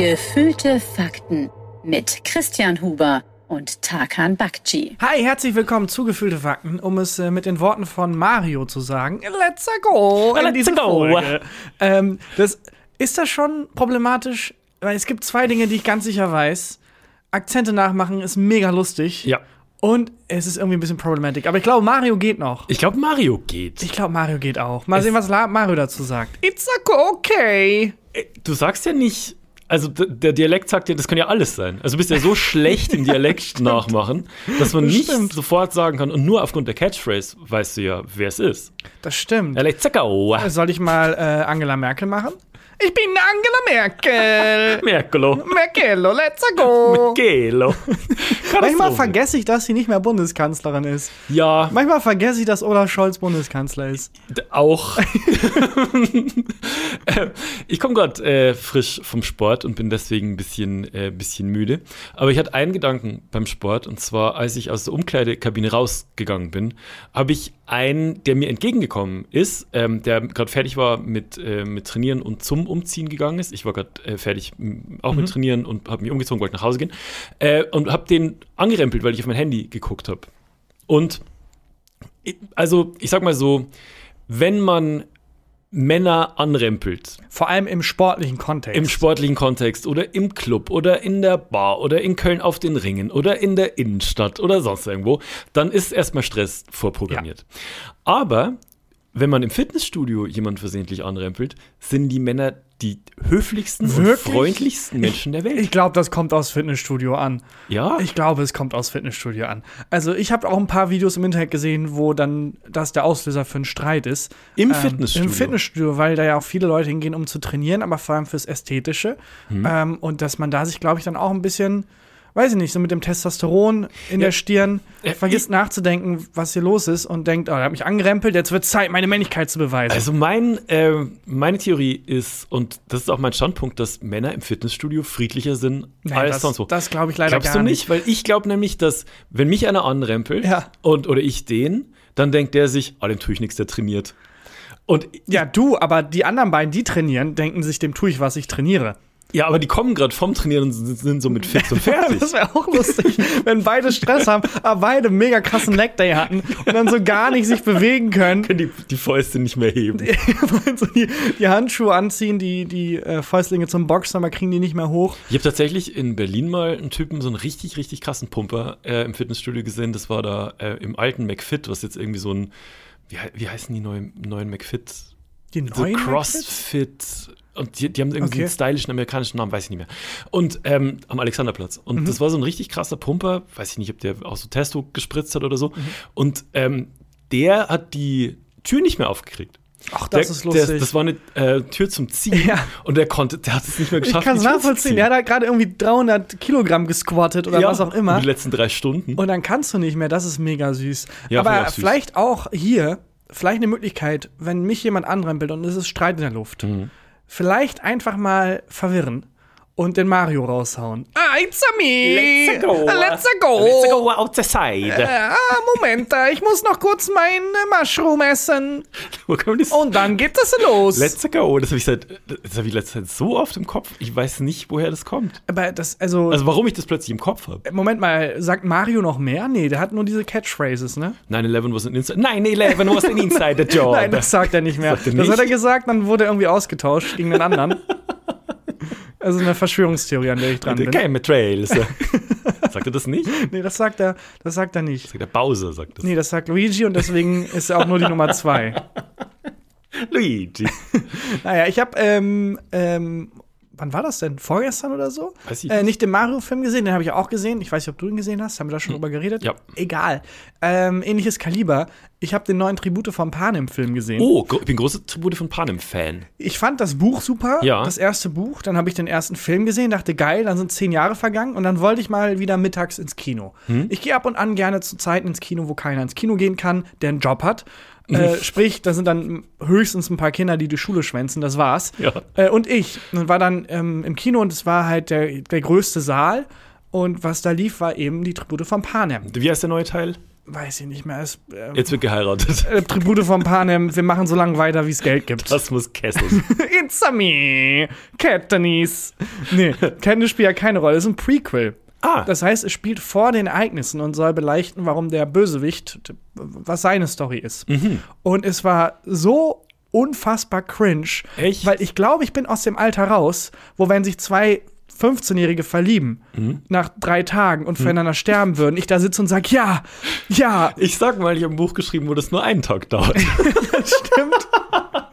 Gefühlte Fakten mit Christian Huber und Tarkan Bakci. Hi, herzlich willkommen zu Gefühlte Fakten, um es äh, mit den Worten von Mario zu sagen. Let's go in Let's diese go. Folge. Ähm, das, ist das schon problematisch? Weil es gibt zwei Dinge, die ich ganz sicher weiß. Akzente nachmachen ist mega lustig. Ja. Und es ist irgendwie ein bisschen problematisch. Aber ich glaube, Mario geht noch. Ich glaube, Mario geht. Ich glaube, Mario geht auch. Mal sehen, was Mario dazu sagt. It's okay. Äh, Du sagst ja nicht, also der Dialekt sagt ja, das kann ja alles sein. Also du bist ja so schlecht im Dialekt nachmachen, dass man Das nicht stimmt. sofort sagen kann. Und nur aufgrund der Catchphrase weißt du ja, wer es ist. Das stimmt. Let's go. Soll ich mal äh, Angela Merkel machen? Ich bin Angela Merkel. Merkelo. Merkel, let's go. Gelo. Manchmal vergesse ich, dass sie nicht mehr Bundeskanzlerin ist. Ja, Manchmal vergesse ich, dass Olaf Scholz Bundeskanzler ist. d- auch. Äh, ich komme gerade äh, frisch vom Sport und bin deswegen ein bisschen, äh, bisschen müde. Aber ich hatte einen Gedanken beim Sport und zwar, als ich aus der Umkleidekabine rausgegangen bin, habe ich einen, der mir entgegengekommen ist, ähm, der gerade fertig war mit, äh, mit Trainieren und zum Umziehen gegangen ist. Ich war gerade äh, fertig auch mit Trainieren und habe mich umgezogen, wollte nach Hause gehen äh, und habe den angerempelt, weil ich auf mein Handy geguckt habe. Und also, ich sag mal so, wenn man Männer anrempelt, Vor allem im sportlichen Kontext. im sportlichen Kontext oder im Club oder in der Bar oder in Köln auf den Ringen oder in der Innenstadt oder sonst irgendwo, dann ist erstmal Stress vorprogrammiert. Aber wenn man im Fitnessstudio jemanden versehentlich anrempelt, sind die Männer die höflichsten und Wirklich? freundlichsten Menschen der Welt. ich glaube, das kommt aus Fitnessstudio an. ja, Ich glaube, es kommt aus Fitnessstudio an. Also, ich habe auch ein paar Videos im Internet gesehen, wo dann das der Auslöser für einen Streit ist. im Ähm, Fitnessstudio. Im Fitnessstudio, weil da ja auch viele Leute hingehen, um zu trainieren, aber vor allem fürs Ästhetische. Mhm. Ähm, und dass man da sich, glaube ich, dann auch ein bisschen, weiß ich nicht, so mit dem Testosteron in Ja. der Stirn vergisst ich- nachzudenken, was hier los ist und denkt, oh, er hat mich angerempelt, jetzt wird Zeit, meine Männlichkeit zu beweisen. Also mein, äh, meine Theorie ist, und das ist auch mein Standpunkt, dass Männer im Fitnessstudio friedlicher sind Nee, als das, sonst wo. Das glaube ich leider Glaubst gar du nicht? Weil ich glaube nämlich, dass wenn mich einer anrempelt Ja. und, oder ich den, dann denkt der sich, ah, dem tue ich nichts, der trainiert. Und Ja, du, aber die anderen beiden, die trainieren, denken sich, dem tue ich, was ich trainiere. Ja, aber die kommen gerade vom Trainieren und sind, so mit fix und fertig. Das wäre auch lustig, wenn beide Stress haben, aber beide mega krassen Leg-Day hatten und dann so gar nicht sich bewegen können. können die, die Fäuste nicht mehr heben. Die, die Handschuhe anziehen, die, die äh, Fäustlinge zum Boxen, aber kriegen die nicht mehr hoch. Ich habe tatsächlich in Berlin mal einen Typen, so einen richtig, richtig krassen Pumper äh, im Fitnessstudio gesehen. Das war da äh, im alten McFit, was jetzt irgendwie so ein, wie, wie heißen die neuen, neuen McFit? Die So neuen CrossFit. Und die, die haben irgendwie Okay. einen stylischen amerikanischen Namen, weiß ich nicht mehr. Und ähm, am Alexanderplatz. Und das war so ein richtig krasser Pumper. Weiß ich nicht, ob der auch so Testo gespritzt hat oder so. Und ähm, der hat die Tür nicht mehr aufgekriegt. Ach, das der, ist lustig. Der, das war eine äh, Tür zum Ziehen. Ja. Und der konnte, der hat es nicht mehr ich geschafft. kann es nachvollziehen. ziehen. Der hat halt gerade irgendwie 300 Kilogramm gesquattet oder Ja, was auch immer. Die letzten drei Stunden. Und dann kannst du nicht mehr. Das ist mega süß. Ja, ich aber auch süß. vielleicht auch hier, vielleicht eine Möglichkeit, wenn mich jemand anrempelt und es ist Streit in der Luft, Mhm. Vielleicht einfach mal verwirren und den Mario raushauen. Ah, it's a me! Let's go! Let's go out the side. Ah, Moment, äh, ich muss noch kurz mein äh, Mushroom essen. Das? Und dann geht es los. Let's go. Das habe ich seit, das habe ich letzte Zeit so oft im Kopf. Ich weiß nicht, woher das kommt. aber das, also, Also warum ich das plötzlich im Kopf habe. Moment mal, sagt Mario noch mehr? Nee, der hat nur diese Catchphrases, ne? 9-11 was an Inside. 9-11 was an Insider Job. Nein, das sagt er nicht mehr. Er Das nicht? hat er gesagt, dann wurde er irgendwie ausgetauscht gegen den anderen. Also eine Verschwörungstheorie, an der ich dran bin. geheime Trails. sagt er das nicht? Nee, das sagt er, das sagt er nicht. Sagt der Bowser, sagt das. Nee, das sagt Luigi und deswegen ist er auch nur die Nummer zwei. Luigi. Naja, ich habe, ähm, ähm, wann war das denn? Vorgestern oder so? Weiß ich Äh, nicht. den Mario-Film gesehen, den habe ich auch gesehen. Ich weiß nicht, ob du ihn gesehen hast. Haben wir da schon drüber geredet? Ja. Egal. Ähm, ähnliches Kaliber. Ich habe den neuen Tribute von Panem-Film gesehen. Oh, ich bin großer Tribute von Panem-Fan. Ich fand das Buch super, Ja. das erste Buch. Dann habe ich den ersten Film gesehen, dachte geil, dann sind zehn Jahre vergangen und dann wollte ich mal wieder mittags ins Kino. Hm? Ich gehe ab und an gerne zu Zeiten ins Kino, wo keiner ins Kino gehen kann, der einen Job hat. Äh, sprich, da sind dann höchstens ein paar Kinder, die die Schule schwänzen, das war's. Ja. Äh, und ich und war dann ähm, im Kino und es war halt der, der größte Saal. Und was da lief, war eben die Tribute von Panem. Wie heißt der neue Teil? Weiß ich nicht mehr. Es, äh, Jetzt wird geheiratet. äh, Tribute von Panem, wir machen so lange weiter, wie es Geld gibt. Das muss Kessel. answer me, Katniss. Nee, Katniss spielt ja keine Rolle, es ist ein Prequel. Ah. Das heißt, es spielt vor den Ereignissen und soll beleuchten, warum der Bösewicht, was seine Story ist. Und es war so unfassbar cringe, Echt? weil ich glaube, ich bin aus dem Alter raus, wo wenn sich zwei 15-Jährige verlieben nach drei Tagen und füreinander sterben würden, ich da sitze und sage, ja, ja, Ich sag mal, ich habe ein Buch geschrieben, wo das nur einen Tag dauert. das stimmt.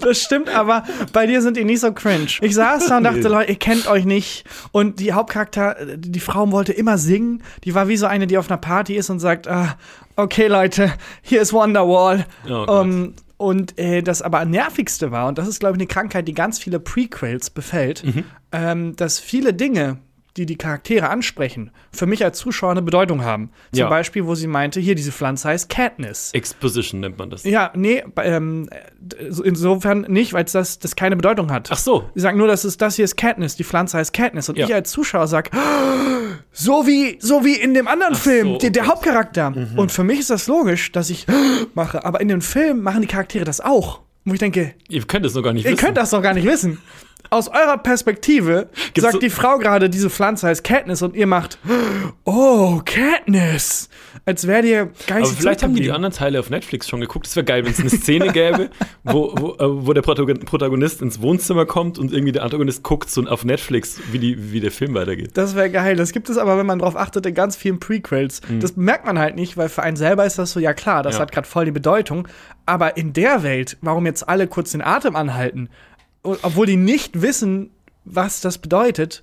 Das stimmt, aber bei dir sind die nicht so cringe. Ich saß da und dachte. Leute, ihr kennt euch nicht. Und die Hauptcharakter, die Frau wollte immer singen. Die war wie so eine, die auf einer Party ist und sagt, ah, okay, Leute, hier ist Wonderwall. Oh um, und äh, das aber nervigste war, und das ist, glaube ich, eine Krankheit, die ganz viele Prequels befällt, Mhm. ähm, dass viele Dinge, die die Charaktere ansprechen, für mich als Zuschauer eine Bedeutung haben. Zum Ja. Beispiel, wo sie meinte, hier, diese Pflanze heißt Katniss. Exposition nennt man das. Ja, nee, ähm, äh, so- insofern nicht, weil das, das keine Bedeutung hat. Ach so. Sie sagen nur, das ist das hier ist Katniss, die Pflanze heißt Katniss. Und Ja. ich als Zuschauer sag, so wie, so wie in dem anderen Film, so, der, der okay. Hauptcharakter. Und für mich ist das logisch, dass ich mache. Aber in dem Film machen die Charaktere das auch. Wo ich denke, Ihr könnt es noch gar nicht ihr wissen. könnt das doch gar nicht wissen. Aus eurer Perspektive Gibt's sagt so- die Frau gerade, diese Pflanze heißt Katniss und ihr macht, oh, Katniss. Als wäre dir geistig Aber vielleicht haben die die anderen Teile auf Netflix schon geguckt. Es wäre geil, wenn es eine Szene gäbe, wo, wo, äh, wo der Protagon- Protagonist ins Wohnzimmer kommt und irgendwie der Antagonist guckt so auf Netflix, wie, die, wie der Film weitergeht. Das wäre geil. Das gibt es aber, wenn man drauf achtet, in ganz vielen Prequels. Das merkt man halt nicht, weil für einen selber ist das so, ja klar, das Ja. hat gerade voll die Bedeutung. Aber in der Welt, warum jetzt alle kurz den Atem anhalten, obwohl die nicht wissen, was das bedeutet,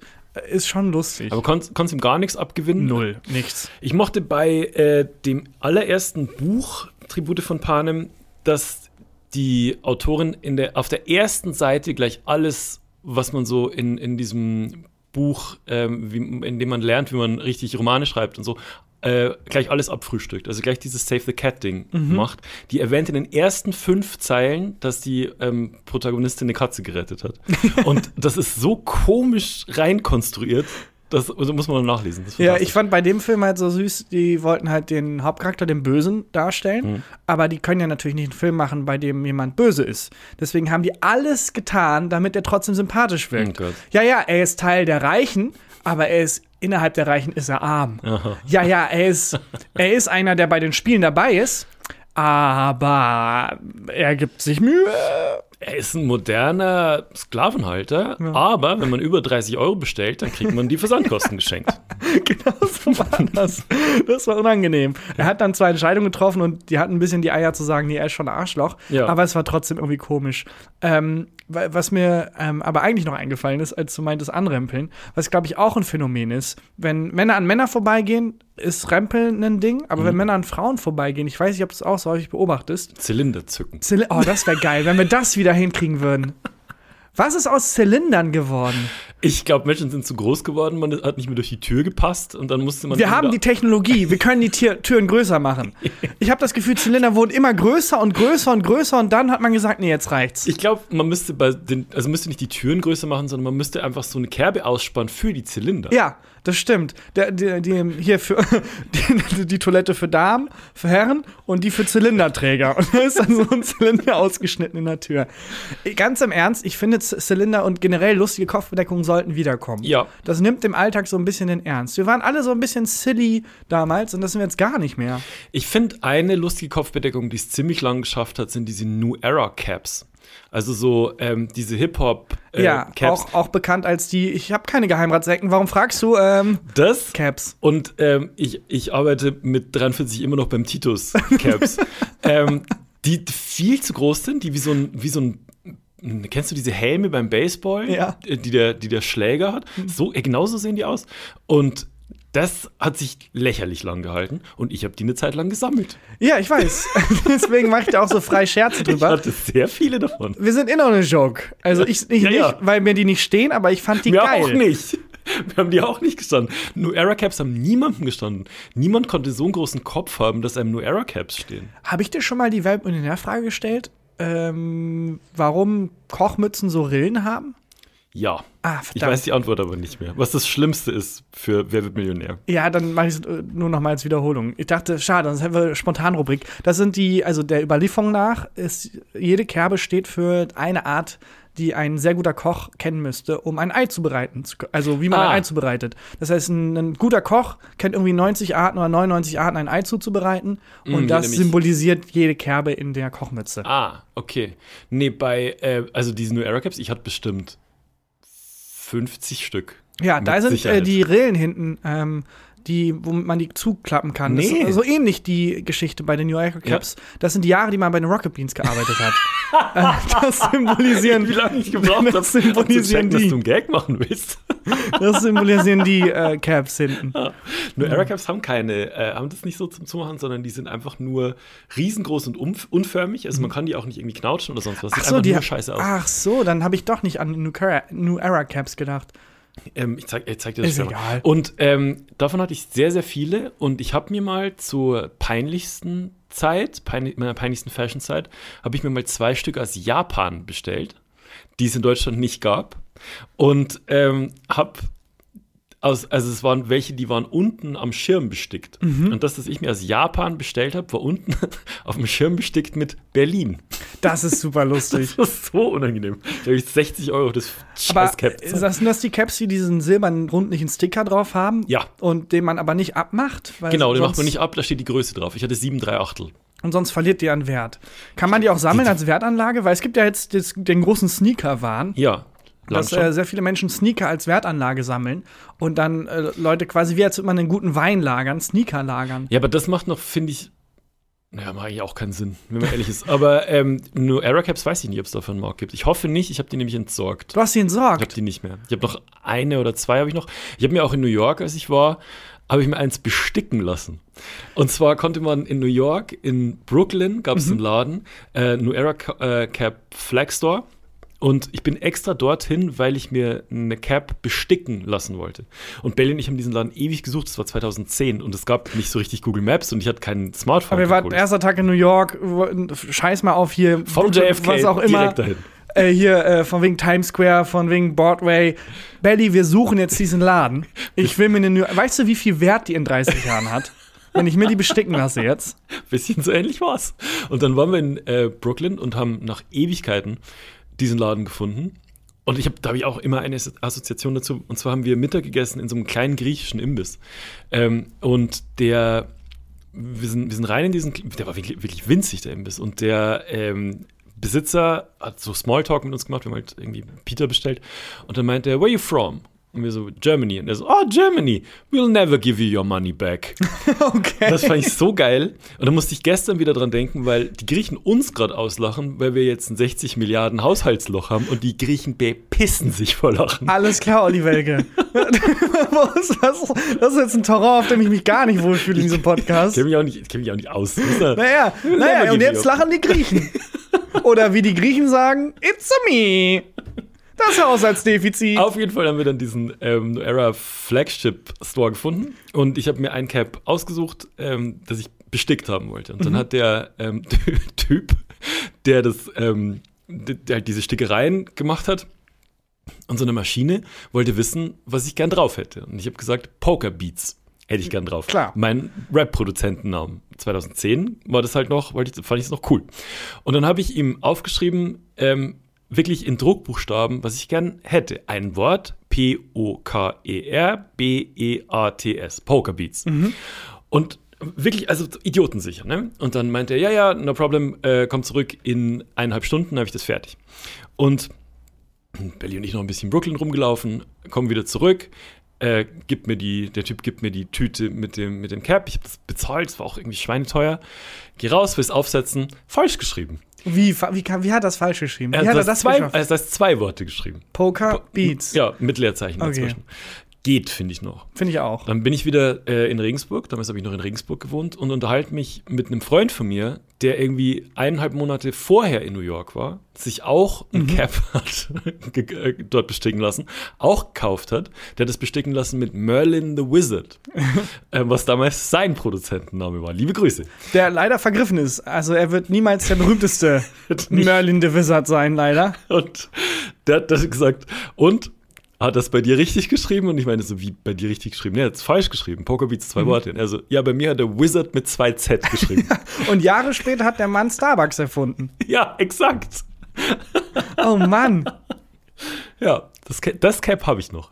ist schon lustig. Aber konntest konntest ihm gar nichts abgewinnen? Null, nichts. Ich mochte bei äh, dem allerersten Buch Tribute von Panem, dass die Autorin in der, auf der ersten Seite gleich alles, was man so in, in diesem Buch, ähm, wie, in dem man lernt, wie man richtig Romane schreibt und so, äh, gleich alles abfrühstückt. Also gleich dieses Save the Cat-Ding macht. Die erwähnt in den ersten fünf Zeilen, dass die ähm, Protagonistin eine Katze gerettet hat. und das ist so komisch reinkonstruiert. Das also muss man noch nachlesen. Ja, ich fand bei dem Film halt so süß, die wollten halt den Hauptcharakter, den Bösen, darstellen. Aber die können ja natürlich nicht einen Film machen, bei dem jemand böse ist. Deswegen haben die alles getan, damit er trotzdem sympathisch wirkt. Oh ja, ja, er ist Teil der Reichen, aber er ist innerhalb der Reichen ist er arm. Aha. Ja, ja, er ist, er ist einer, der bei den Spielen dabei ist, aber er gibt sich Mühe. Er ist ein moderner Sklavenhalter, aber wenn man über 30 Euro bestellt, dann kriegt man die Versandkosten geschenkt. genau so war das. Das war unangenehm. Er hat dann zwei Entscheidungen getroffen und die hatten ein bisschen die Eier zu sagen, nee, er ist schon ein Arschloch. Ja. Aber es war trotzdem irgendwie komisch. Ähm, was mir ähm, aber eigentlich noch eingefallen ist, als du meintest Anrempeln, was glaube ich auch ein Phänomen ist, wenn Männer an Männer vorbeigehen, ist Rempeln ein Ding, aber wenn Männer an Frauen vorbeigehen, ich weiß nicht, ob du es auch so häufig beobachtest, Zylinder zücken. Zyli oh, das wäre geil, wenn wir das wieder hinkriegen würden. Was ist aus Zylindern geworden? Ich glaube, Menschen sind zu groß geworden, man hat nicht mehr durch die Tür gepasst und dann musste man. Wir haben die Technologie, wir können die Tier Türen größer machen. Ich habe das Gefühl, Zylinder wurden immer größer und größer und größer und dann hat man gesagt, nee, jetzt reicht's. Ich glaube, man müsste bei den, also müsste nicht die Türen größer machen, sondern man müsste einfach so eine Kerbe ausspannen für die Zylinder. Ja, das stimmt. Der, die, die, hier für die, die Toilette für Damen, für Herren und die für Zylinderträger. Und da ist dann so ein Zylinder ausgeschnitten in der Tür. Ganz im Ernst, ich finde Zylinder und generell lustige Kopfbedeckungen sollten wiederkommen. Ja. Das nimmt im Alltag so ein bisschen den Ernst. Wir waren alle so ein bisschen silly damals und das sind wir jetzt gar nicht mehr. Ich finde, eine lustige Kopfbedeckung, die es ziemlich lang geschafft hat, sind diese New Era Caps. Also so ähm, diese Hip-Hop äh, ja, Caps. auch, auch bekannt als die, ich habe keine Geheimratsecken, warum fragst du? Ähm, Das Caps. Und ähm, ich, ich arbeite mit 43 immer noch beim Titus Caps, ähm, die viel zu groß sind, die wie so ein, wie so ein Kennst du diese Helme beim Baseball, Ja. äh, die, der, die der Schläger hat? So, äh, genauso sehen die aus. Und das hat sich lächerlich lang gehalten und ich habe die eine Zeit lang gesammelt. Ja, ich weiß. Deswegen mache ich da auch so frei Scherze Ich drüber. hatte sehr viele davon. Wir sind immer eine Joke. Also ich, ich Ja, nicht, ja. weil mir die nicht stehen, aber ich fand die Wir geil. auch nicht. Wir haben die auch nicht gestanden. New Era Caps haben niemandem gestanden. Niemand konnte so einen großen Kopf haben, dass einem New Era Caps stehen. Habe ich dir schon mal die Weltmillionärfrage gestellt? Ähm, warum Kochmützen so Rillen haben? Ja. Ah, Ich verdammt. weiß die Antwort aber nicht mehr. Was das Schlimmste ist für Wer wird Millionär? Ja, dann mache ich es äh, nur noch mal als Wiederholung. Ich dachte, schade, sonst hätten wir Spontanrubrik. Das sind die, also der Überlieferung nach, ist, jede Kerbe steht für eine Art die ein sehr guter Koch kennen müsste, um ein Ei zu können. Also wie man Ah. ein Ei zubereitet. Das heißt, ein, ein guter Koch kennt irgendwie 90 Arten oder 99 Arten, ein Ei zuzubereiten. Und Mm, das symbolisiert jede Kerbe in der Kochmütze. Ah, okay. Nee, bei, äh, also diese New Era Caps, ich hatte bestimmt 50 Stück. Ja, da sind äh, die Rillen hinten, ähm, die, womit man die zuklappen kann. Das Nee. ist so ähnlich die Geschichte bei den New Yorker Caps. Das sind die Jahre, die man bei den Rocket Beans gearbeitet hat. äh, das symbolisieren, Wie lange ich gebraucht habe, das symbolisieren dass die. du einen Gag machen willst. Das symbolisieren die äh, Caps hinten. Nur Era Caps haben keine, äh, haben das nicht so zum Zumachen, sondern die sind einfach nur riesengroß und unf- unförmig. Also man kann die auch nicht irgendwie knautschen oder sonst was. Ach Sieht so, die, scheiße aus. ach so, dann habe ich doch nicht an New, Era, New Era Caps gedacht. Ähm, ich, zeig, ich zeig dir das Ist mal. egal. Und ähm, davon hatte ich sehr, sehr viele. Und ich habe mir mal zur peinlichsten Zeit, pein meiner peinlichsten Fashion-Zeit, habe ich mir mal zwei Stück aus Japan bestellt, die es in Deutschland nicht gab. Und ähm, habe aus, also es waren welche, die waren unten am Schirm bestickt. Mhm. Und das, das ich mir aus Japan bestellt habe, war unten auf dem Schirm bestickt mit Berlin. Das ist super lustig. Das ist so unangenehm. Da habe ich 60 Euro das Aber scheiß Cap. ist das, sind das die Caps, die diesen silbernen rundlichen Sticker drauf haben? Ja. Und den man aber nicht abmacht? Genau, den macht man nicht ab, da steht die Größe drauf. Ich hatte 7 3 Achtel. Und sonst verliert die an Wert. Kann man die auch sammeln als Wertanlage? Weil es gibt ja jetzt den großen Sneaker-Wahn. Ja, dass äh, sehr viele Menschen Sneaker als Wertanlage sammeln und dann äh, Leute quasi wie als würde man einen guten Wein lagern, Sneaker lagern. ja, aber das macht noch, finde ich, naja, macht eigentlich auch keinen Sinn, wenn man ehrlich ist. Aber ähm, nur Era Caps weiß ich nicht, ob es dafür einen Markt gibt. Ich hoffe nicht, ich habe die nämlich entsorgt. Du hast sie Ich habe entsorgt. die nicht mehr. Ich habe noch eine oder zwei habe ich noch. Ich habe mir auch in New York, als ich war, habe ich mir eins besticken lassen. Und zwar konnte man in New York, in Brooklyn gab es einen Laden, äh, New Era äh, Cap Flag Store. Und ich bin extra dorthin, weil ich mir eine Cap besticken lassen wollte. Und Belly und ich haben diesen Laden ewig gesucht. Das war 2010 und es gab nicht so richtig Google Maps und ich hatte kein Smartphone. Aber wir waren erster Tag in New York, scheiß mal auf hier, vom JFK was auch immer. direkt dahin. Äh, hier äh, von wegen Times Square, von wegen Broadway. Belly, wir suchen jetzt diesen Laden. Ich will mir eine New Weißt du, wie viel Wert die in 30 Jahren hat? Wenn ich mir die besticken lasse jetzt. Bisschen so ähnlich war's. Und dann waren wir in äh, Brooklyn und haben nach Ewigkeiten diesen Laden gefunden. Und ich hab, da habe ich auch immer eine As- Assoziation dazu. Und zwar haben wir Mittag gegessen in so einem kleinen griechischen Imbiss. Ähm, und der, wir sind, wir sind rein in diesen, der war wirklich, wirklich winzig, der Imbiss. Und der ähm, Besitzer hat so Smalltalk mit uns gemacht. Wir haben halt irgendwie Peter bestellt. Und dann meinte er, where are you from? Und wir so, Germany. Und er so, oh, Germany, we'll never give you your money back. Okay. Das fand ich so geil. Und da musste ich gestern wieder dran denken, weil die Griechen uns gerade auslachen, weil wir jetzt ein 60 Milliarden Haushaltsloch haben und die Griechen bepissen sich vor Lachen. Alles klar, Olli Welke. Das, das ist jetzt ein Terror, auf dem ich mich gar nicht wohlfühle in diesem Ich Podcast. kenne mich, auch nicht- ich kenn mich auch nicht aus. Naja, naja, und jetzt lachen die Griechen. Oder wie die Griechen sagen, it's a me. Das Haushaltsdefizit. Auf jeden Fall haben wir dann diesen ähm, Era Flagship Store gefunden und ich habe mir ein Cap ausgesucht, ähm, das ich bestickt haben wollte. Und dann hat der ähm, Typ, der das, ähm, der halt diese Stickereien gemacht hat, und so eine Maschine wollte wissen, was ich gern drauf hätte. Und ich habe gesagt, Poker Beats hätte ich gern drauf. Klar. Mein Rap-Produzentennamen. 2010 war das halt noch, fand ich es noch cool. Und dann habe ich ihm aufgeschrieben, ähm, wirklich in Druckbuchstaben, was ich gern hätte. Ein Wort, P-O-K-E-R-B-E-A-T-S, Poker Beats. Und wirklich, also idiotensicher, ne? Und dann meinte er, ja, ja, no problem, äh, komm zurück, in eineinhalb Stunden habe ich das fertig. Und Belly und ich noch ein bisschen Brooklyn rumgelaufen, kommen wieder zurück. Äh, gibt mir die, der Typ gibt mir die Tüte mit dem, mit dem Cap. Ich habe das bezahlt, es war auch irgendwie schweineteuer. Geh raus, will's aufsetzen. Falsch geschrieben. Wie, wie, wie hat das falsch geschrieben? Wie Er hat er hat das zwei, geschafft? also das heißt zwei Worte geschrieben. Poker Beats. Ja, mit Leerzeichen Okay. dazwischen. Geht, finde ich noch. Finde ich auch. Dann bin ich wieder äh, in Regensburg, damals habe ich noch in Regensburg gewohnt und unterhalte mich mit einem Freund von mir, der irgendwie eineinhalb Monate vorher in New York war, sich auch ein Cap hat äh, dort besticken lassen, auch gekauft hat, der hat das besticken lassen mit Merlin the Wizard, äh, was damals sein Produzentenname war. Liebe Grüße. Der leider vergriffen ist. Also er wird niemals der berühmteste Merlin the Wizard sein, leider. Und der hat das gesagt, und hat das bei dir richtig geschrieben? Und ich meine, so wie bei dir richtig geschrieben? Nee, er hat es falsch geschrieben. Pokerbeats zwei Worte. Und er so, ja, bei mir hat der Wizard mit zwei Z geschrieben. Und Jahre später hat der Mann Starbucks erfunden. ja, exakt. Oh Mann. Ja, das, das Cap habe ich noch.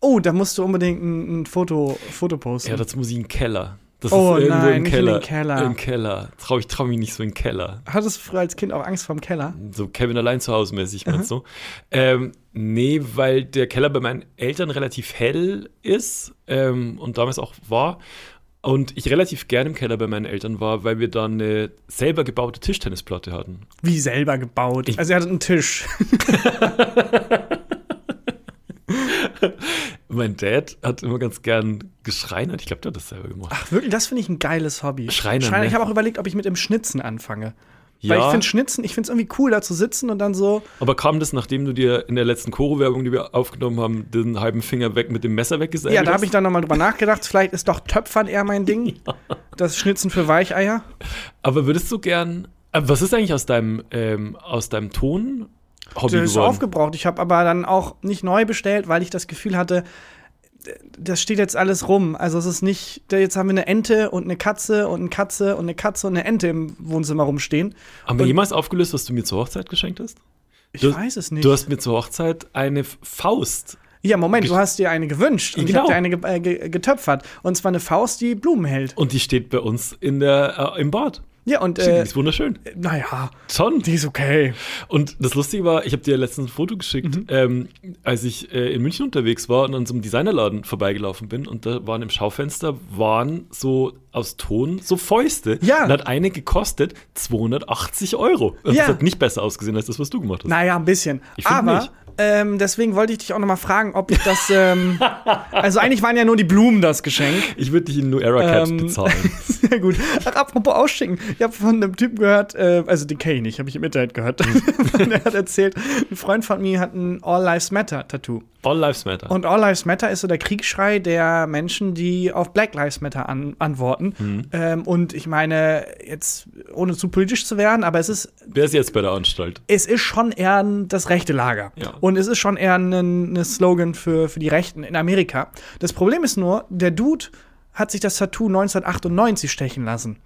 Oh, da musst du unbedingt ein, ein Foto, Foto posten. Ja, dazu muss ich in den Keller. Das Oh ist irgendwo nein, im nicht in Keller. den Keller. Im Keller. Trau ich trau mich nicht so in den Keller. Hattest du früher als Kind auch Angst vorm Keller? So Kevin allein zu Hause mäßig, meinst du? Ähm, nee, weil der Keller bei meinen Eltern relativ hell ist ähm, und damals auch war. Und ich relativ gerne im Keller bei meinen Eltern war, weil wir da eine selber gebaute Tischtennisplatte hatten. Wie selber gebaut. Ich- also er hatte einen Tisch. Mein Dad hat immer ganz gern geschreinert. Ich glaube, der hat das selber gemacht. Ach wirklich, das finde ich ein geiles Hobby. Schreinern, ne? Ich habe auch überlegt, ob ich mit dem Schnitzen anfange. Ja. Weil ich finde Schnitzen, ich finde es irgendwie cool, da zu sitzen und dann so. Aber kam das, nachdem du dir in der letzten Koro-Werbung, die wir aufgenommen haben, den halben Finger weg mit dem Messer weggesägt Ja, da hast? habe ich dann nochmal drüber nachgedacht. Vielleicht ist doch Töpfern eher mein Ding. Das Schnitzen für Weicheier. Aber würdest du gern. äh, Was ist eigentlich aus deinem, ähm, aus deinem Ton Hobby Das ist geworden? aufgebraucht. Ich habe aber dann auch nicht neu bestellt, weil ich das Gefühl hatte, das steht jetzt alles rum. Also es ist nicht, jetzt haben wir eine Ente und eine Katze und eine Katze und eine Katze und eine Ente im Wohnzimmer rumstehen. Haben wir Und- jemals aufgelöst, was du mir zur Hochzeit geschenkt hast? Ich Du- weiß es nicht. Du hast mir zur Hochzeit eine Faust. ja, Moment, du hast dir eine gewünscht und ich Genau. habe dir eine ge äh, ge getöpfert. Und zwar eine Faust, die Blumen hält. Und die steht bei uns in der, äh, im Bad. Ja, und Die äh, ist wunderschön. naja, Schon. die ist okay. Und das Lustige war, ich habe dir letztens ein Foto geschickt, Mhm. ähm, als ich äh, in München unterwegs war und an so einem Designerladen vorbeigelaufen bin und da waren im Schaufenster waren so aus Ton so Fäuste. Ja. Und hat eine gekostet 280 Euro. Und Ja. Das hat nicht besser ausgesehen als das, was du gemacht hast. Naja, ein bisschen. Ich Aber nicht. ähm, deswegen wollte ich dich auch noch mal fragen, ob ich das. Ähm, also eigentlich waren ja nur die Blumen das Geschenk. Ich würde dich in New Era Caps Ähm, bezahlen. Sehr gut. Ach, apropos ausschicken. Ich habe von einem Typen gehört, äh, also den kenne ich nicht, habe ich im Internet gehört. Der hat erzählt, ein Freund von mir hat ein All Lives Matter Tattoo. All Lives Matter. Und All Lives Matter ist so der Kriegsschrei der Menschen, die auf Black Lives Matter an, antworten. Mhm. Ähm, und ich meine, jetzt ohne zu politisch zu werden, aber es ist Wer ist jetzt bei der Anstalt? es ist schon eher das rechte Lager. Ja. Und es ist schon eher ein, ein Slogan für, für die Rechten in Amerika. Das Problem ist nur, der Dude hat sich das Tattoo 1998 stechen lassen.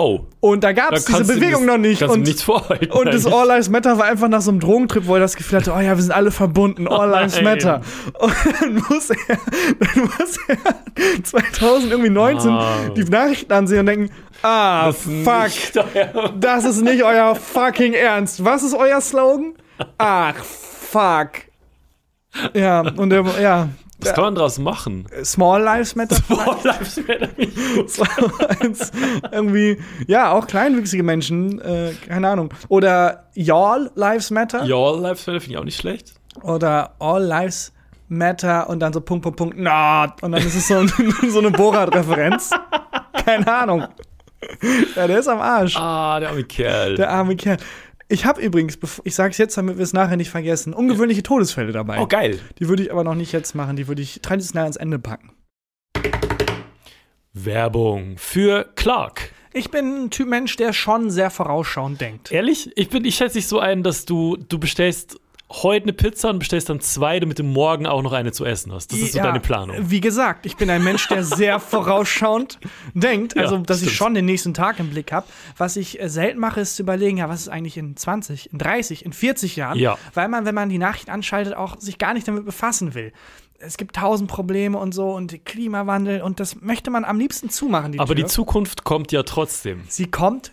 Oh. Und da gab es diese Bewegung das- noch nicht. Und, nichts vorhalten. und das. All Lives Matter war einfach nach so einem Drogentrip, wo er das Gefühl hatte, oh ja, wir sind alle verbunden, All Lives nein. Matter. Und dann muss er, dann muss er 2000 irgendwie 19 Ah. die Nachrichten ansehen und denken, ah, Das fuck, das ist nicht euer fucking Ernst. Was ist euer Slogan? Ach, fuck. Ja, und der, ja, Was kann man draus machen? Small Lives Matter. All Lives Matter. Irgendwie, ja, auch kleinwüchsige Menschen, äh, keine Ahnung. Oder Y'all Lives Matter. Ja, All Lives Matter finde ich auch nicht schlecht. Oder All Lives Matter und dann so Punkt, Punkt, Punkt, not. Und dann ist es so, ein, so eine Borat-Referenz. Keine Ahnung. Ja, der ist am Arsch. Ah, der arme Kerl. Der arme Kerl. Ich habe übrigens, ich sage es jetzt, damit wir es nachher nicht vergessen, ungewöhnliche Todesfälle dabei. oh, geil. Die würde ich aber noch nicht jetzt machen. Die würde ich traditionell ans Ende packen. Werbung für Clark. Ich bin ein Typ Mensch, der schon sehr vorausschauend denkt. Ehrlich? Ich, bin, ich schätze dich so ein, dass du, du bestellst heute eine Pizza und bestellst dann zwei, damit du morgen auch noch eine zu essen hast. Das ist so Ja, deine Planung. Wie gesagt, ich bin ein Mensch, der sehr vorausschauend denkt. Ja, Also, dass ich stimmt. schon den nächsten Tag im Blick habe. Was ich äh, selten mache, ist zu überlegen, ja, was ist eigentlich in 20, in 30, in 40 Jahren? Ja. Weil man, wenn man die Nachricht anschaltet, auch sich gar nicht damit befassen will. Es gibt tausend Probleme und so und Klimawandel und das möchte man am liebsten zumachen. Die Aber die Tür. Zukunft kommt ja trotzdem. Sie kommt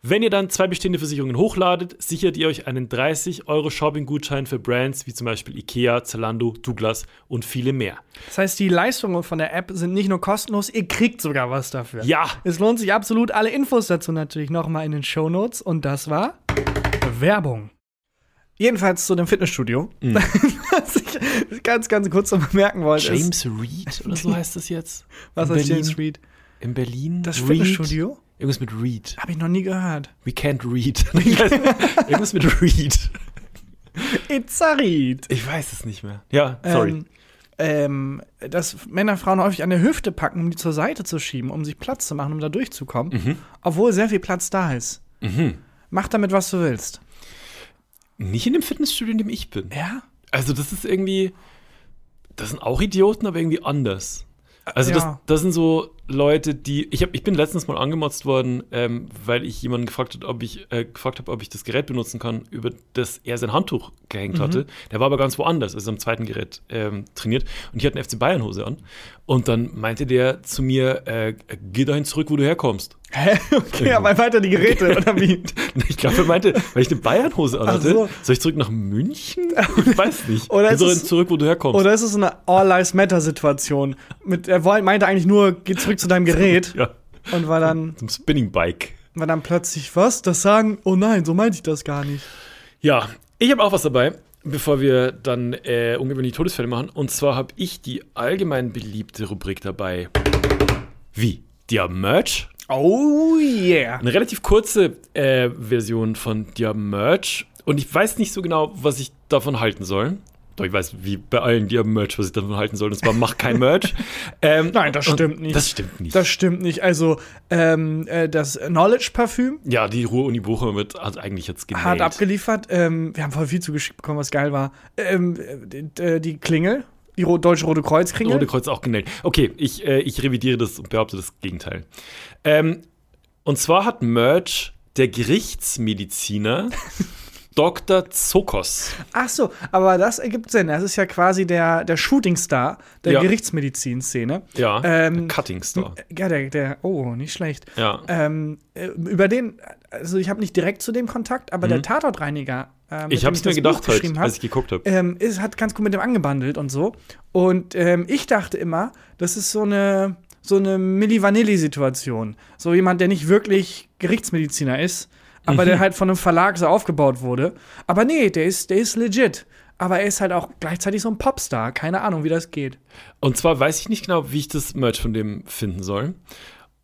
Wenn ihr dann zwei bestehende Versicherungen hochladet, sichert ihr euch einen 30 Euro Shopping-Gutschein für Brands wie zum Beispiel Ikea, Zalando, Douglas und viele mehr. Das heißt, die Leistungen von der App sind nicht nur kostenlos, ihr kriegt sogar was dafür. Ja, Es lohnt sich absolut. Alle Infos dazu natürlich nochmal in den Shownotes. Und das war Werbung. Jedenfalls zu dem Fitnessstudio. Was ich ganz, ganz kurz noch bemerken wollte, James Reed oder so heißt das jetzt? was in heißt Berlin? James Reed? In Berlin? Das Reed? Fitnessstudio? Irgendwas mit Reed. Habe ich noch nie gehört. We can't read. Irgendwas mit Reed. It's a Reed. Ich weiß es nicht mehr. Ja, sorry. Ähm, ähm, dass Männer Frauen häufig an der Hüfte packen, um die zur Seite zu schieben, um sich Platz zu machen, um da durchzukommen. Obwohl sehr viel Platz da ist. Mhm. Mach damit, was du willst. Nicht in dem Fitnessstudio, in dem ich bin. Ja? Also, das ist irgendwie. Das sind auch Idioten, aber irgendwie anders. Also, das, Ja. das sind so Leute, die. Ich, hab, ich bin letztens mal angemotzt worden, ähm, weil ich jemanden gefragt habe, ob ich äh, gefragt habe, ob ich das Gerät benutzen kann, über das er sein Handtuch gehängt hatte. Der war aber ganz woanders, also am zweiten Gerät ähm, trainiert. Und ich hatte eine FC Bayern Hose an. Und dann meinte der zu mir, äh, geh dahin zurück, wo du herkommst. Hä? Okay, aber weiter die Geräte, oder wie? Ich glaube, er meinte, weil ich eine Bayernhose anhatte, so. soll ich zurück nach München? Ich weiß nicht. Oder Geh ist es- zurück, wo du herkommst. Oder ist es eine All Lives Matter Situation? Mit, er meinte eigentlich nur, geh zurück zu deinem Gerät ja, und war dann, zum Spinning Bike. war dann plötzlich, was? Das sagen? Oh nein, so meinte ich das gar nicht. Ja, ich habe auch was dabei, bevor wir dann äh, ungewöhnliche Todesfälle machen. Und zwar habe ich die allgemein beliebte Rubrik dabei. Wie? Der Merch? Oh yeah. Eine relativ kurze äh, Version von der Merch. Und ich weiß nicht so genau, was ich davon halten soll. Doch ich weiß, wie bei allen der Merch, was ich davon halten soll. Und zwar, mach kein Merch. ähm, Nein, das stimmt nicht. Das stimmt nicht. Das stimmt nicht. Also, ähm, äh, das Knowledge-Parfüm ja, die Ruhr-Uni Bochum wird hat eigentlich jetzt genäht. hart abgeliefert. Ähm, wir haben voll viel zugeschickt bekommen, was geil war. Ähm, äh, die, die Klingel, die Ro Deutsche Rote Kreuz-Klingel. Rote Kreuz auch genäht. Okay, ich, äh, ich revidiere das und behaupte das Gegenteil. Ähm, und zwar hat Merch der Gerichtsmediziner Dr. Zokos. Ach so, aber das ergibt Sinn. Das ist ja quasi der, der Shootingstar der Ja. Gerichtsmedizin-Szene. Ja, Ähm, der Cutting Star. Ja, der, der, oh, nicht schlecht. Ja. Ähm, äh, über den, also ich habe nicht direkt zu dem Kontakt, aber der Tatortreiniger, äh, Mhm. ich habe es mir gedacht halt, geschrieben als hab, ich geguckt habe. ähm, ist, hat ganz gut mit dem angebandelt und so. Und ähm, ich dachte immer, das ist so eine, so eine Milli Vanilli-Situation. So jemand, der nicht wirklich Gerichtsmediziner ist, aber Mhm. der halt von einem Verlag so aufgebaut wurde. Aber nee, der ist, der ist legit. Aber er ist halt auch gleichzeitig so ein Popstar. Keine Ahnung, wie das geht. Und zwar weiß ich nicht genau, wie ich das Merch von dem finden soll.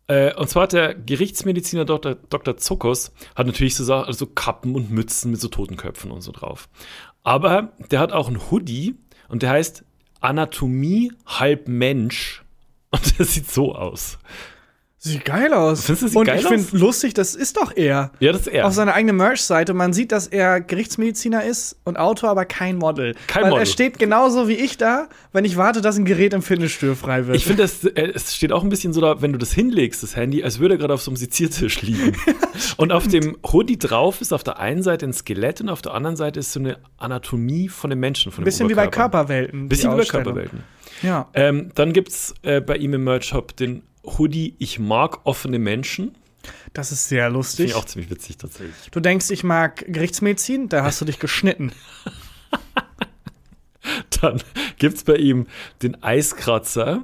Äh, und zwar hat der Gerichtsmediziner Dr. Dr. Zokos hat natürlich so, Sa- also Kappen und Mützen mit so Totenköpfen und so drauf. Aber der hat auch einen Hoodie und der heißt Anatomie halb Mensch. Und der sieht so aus. Sieht geil aus. Findest du, sieht und geil ich finde lustig, das ist doch er. Ja, das ist er. Auf seiner eigenen Merch-Seite. Man sieht, dass er Gerichtsmediziner ist und Autor, aber kein Model. Kein Weil Model. er steht genauso wie ich da, wenn ich warte, dass ein Gerät im Fitnessstudio frei wird. Ich finde, es, äh, es steht auch ein bisschen so da, wenn du das hinlegst, das Handy, als würde er gerade auf so einem Seziertisch liegen. und auf dem Hoodie drauf ist auf der einen Seite ein Skelett und auf der anderen Seite ist so eine Anatomie von dem Menschen, von ein dem bisschen wie bei. Körperwelten. Bisschen wie bei. Körperwelten. Ja. Ähm, dann gibt es äh, bei ihm im Merch-Shop den Hoodie, ich mag offene Menschen. Das ist sehr Finde lustig. ich auch ziemlich witzig tatsächlich. Du denkst, ich mag Gerichtsmedizin, da hast du dich geschnitten. Dann gibt es bei ihm den Eiskratzer.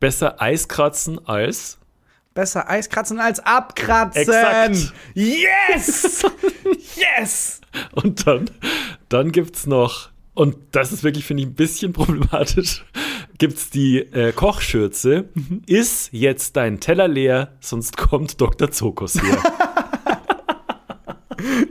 Besser Eiskratzen als. Besser Eiskratzen als abkratzen. Exakt. Yes! yes! Und dann, dann gibt es noch, und das ist wirklich, finde ich, ein bisschen problematisch, gibt es die äh, Kochschürze. Ist jetzt dein Teller leer, sonst kommt Dr. Zokos her.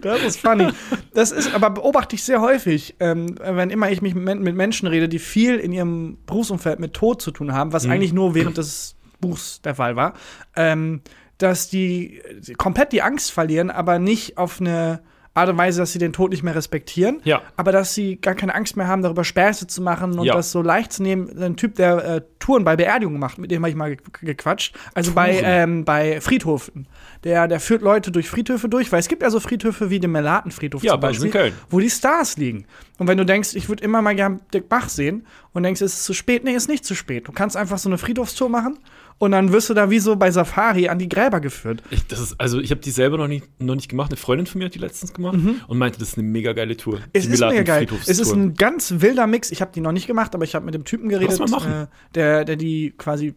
Das ist funny. Das ist, aber beobachte ich sehr häufig, ähm, wenn immer ich mich mit, mit Menschen rede, die viel in ihrem Berufsumfeld mit Tod zu tun haben, was eigentlich nur während des Buchs der Fall war, ähm, dass die komplett die Angst verlieren, aber nicht auf eine Art und Weise, dass sie den Tod nicht mehr respektieren, Ja. aber dass sie gar keine Angst mehr haben, darüber Späße zu machen und Ja. das so leicht zu nehmen. Ein Typ, der äh, Touren bei Beerdigungen macht, mit dem habe ich mal ge gequatscht. Also bei, ähm, bei Friedhofen. Der, der führt Leute durch Friedhöfe durch, weil es gibt ja so Friedhöfe wie den Melatenfriedhof Ja, zum Beispiel, Köln. wo die Stars liegen. Und wenn du denkst, ich würde immer mal gern Dick Bach sehen und denkst, es ist zu spät, nee, ist nicht zu spät. Du kannst einfach so eine Friedhofstour machen und dann wirst du da wie so bei Safari an die Gräber geführt. Ich, das ist, also ich habe die selber noch nicht, noch nicht gemacht. Eine Freundin von mir hat die letztens gemacht und meinte, das ist eine mega geile Tour. Mhm. Es die ist mega geil. Es ist ein ganz wilder Mix. Ich habe die noch nicht gemacht, aber ich habe mit dem Typen geredet, äh, der, der die quasi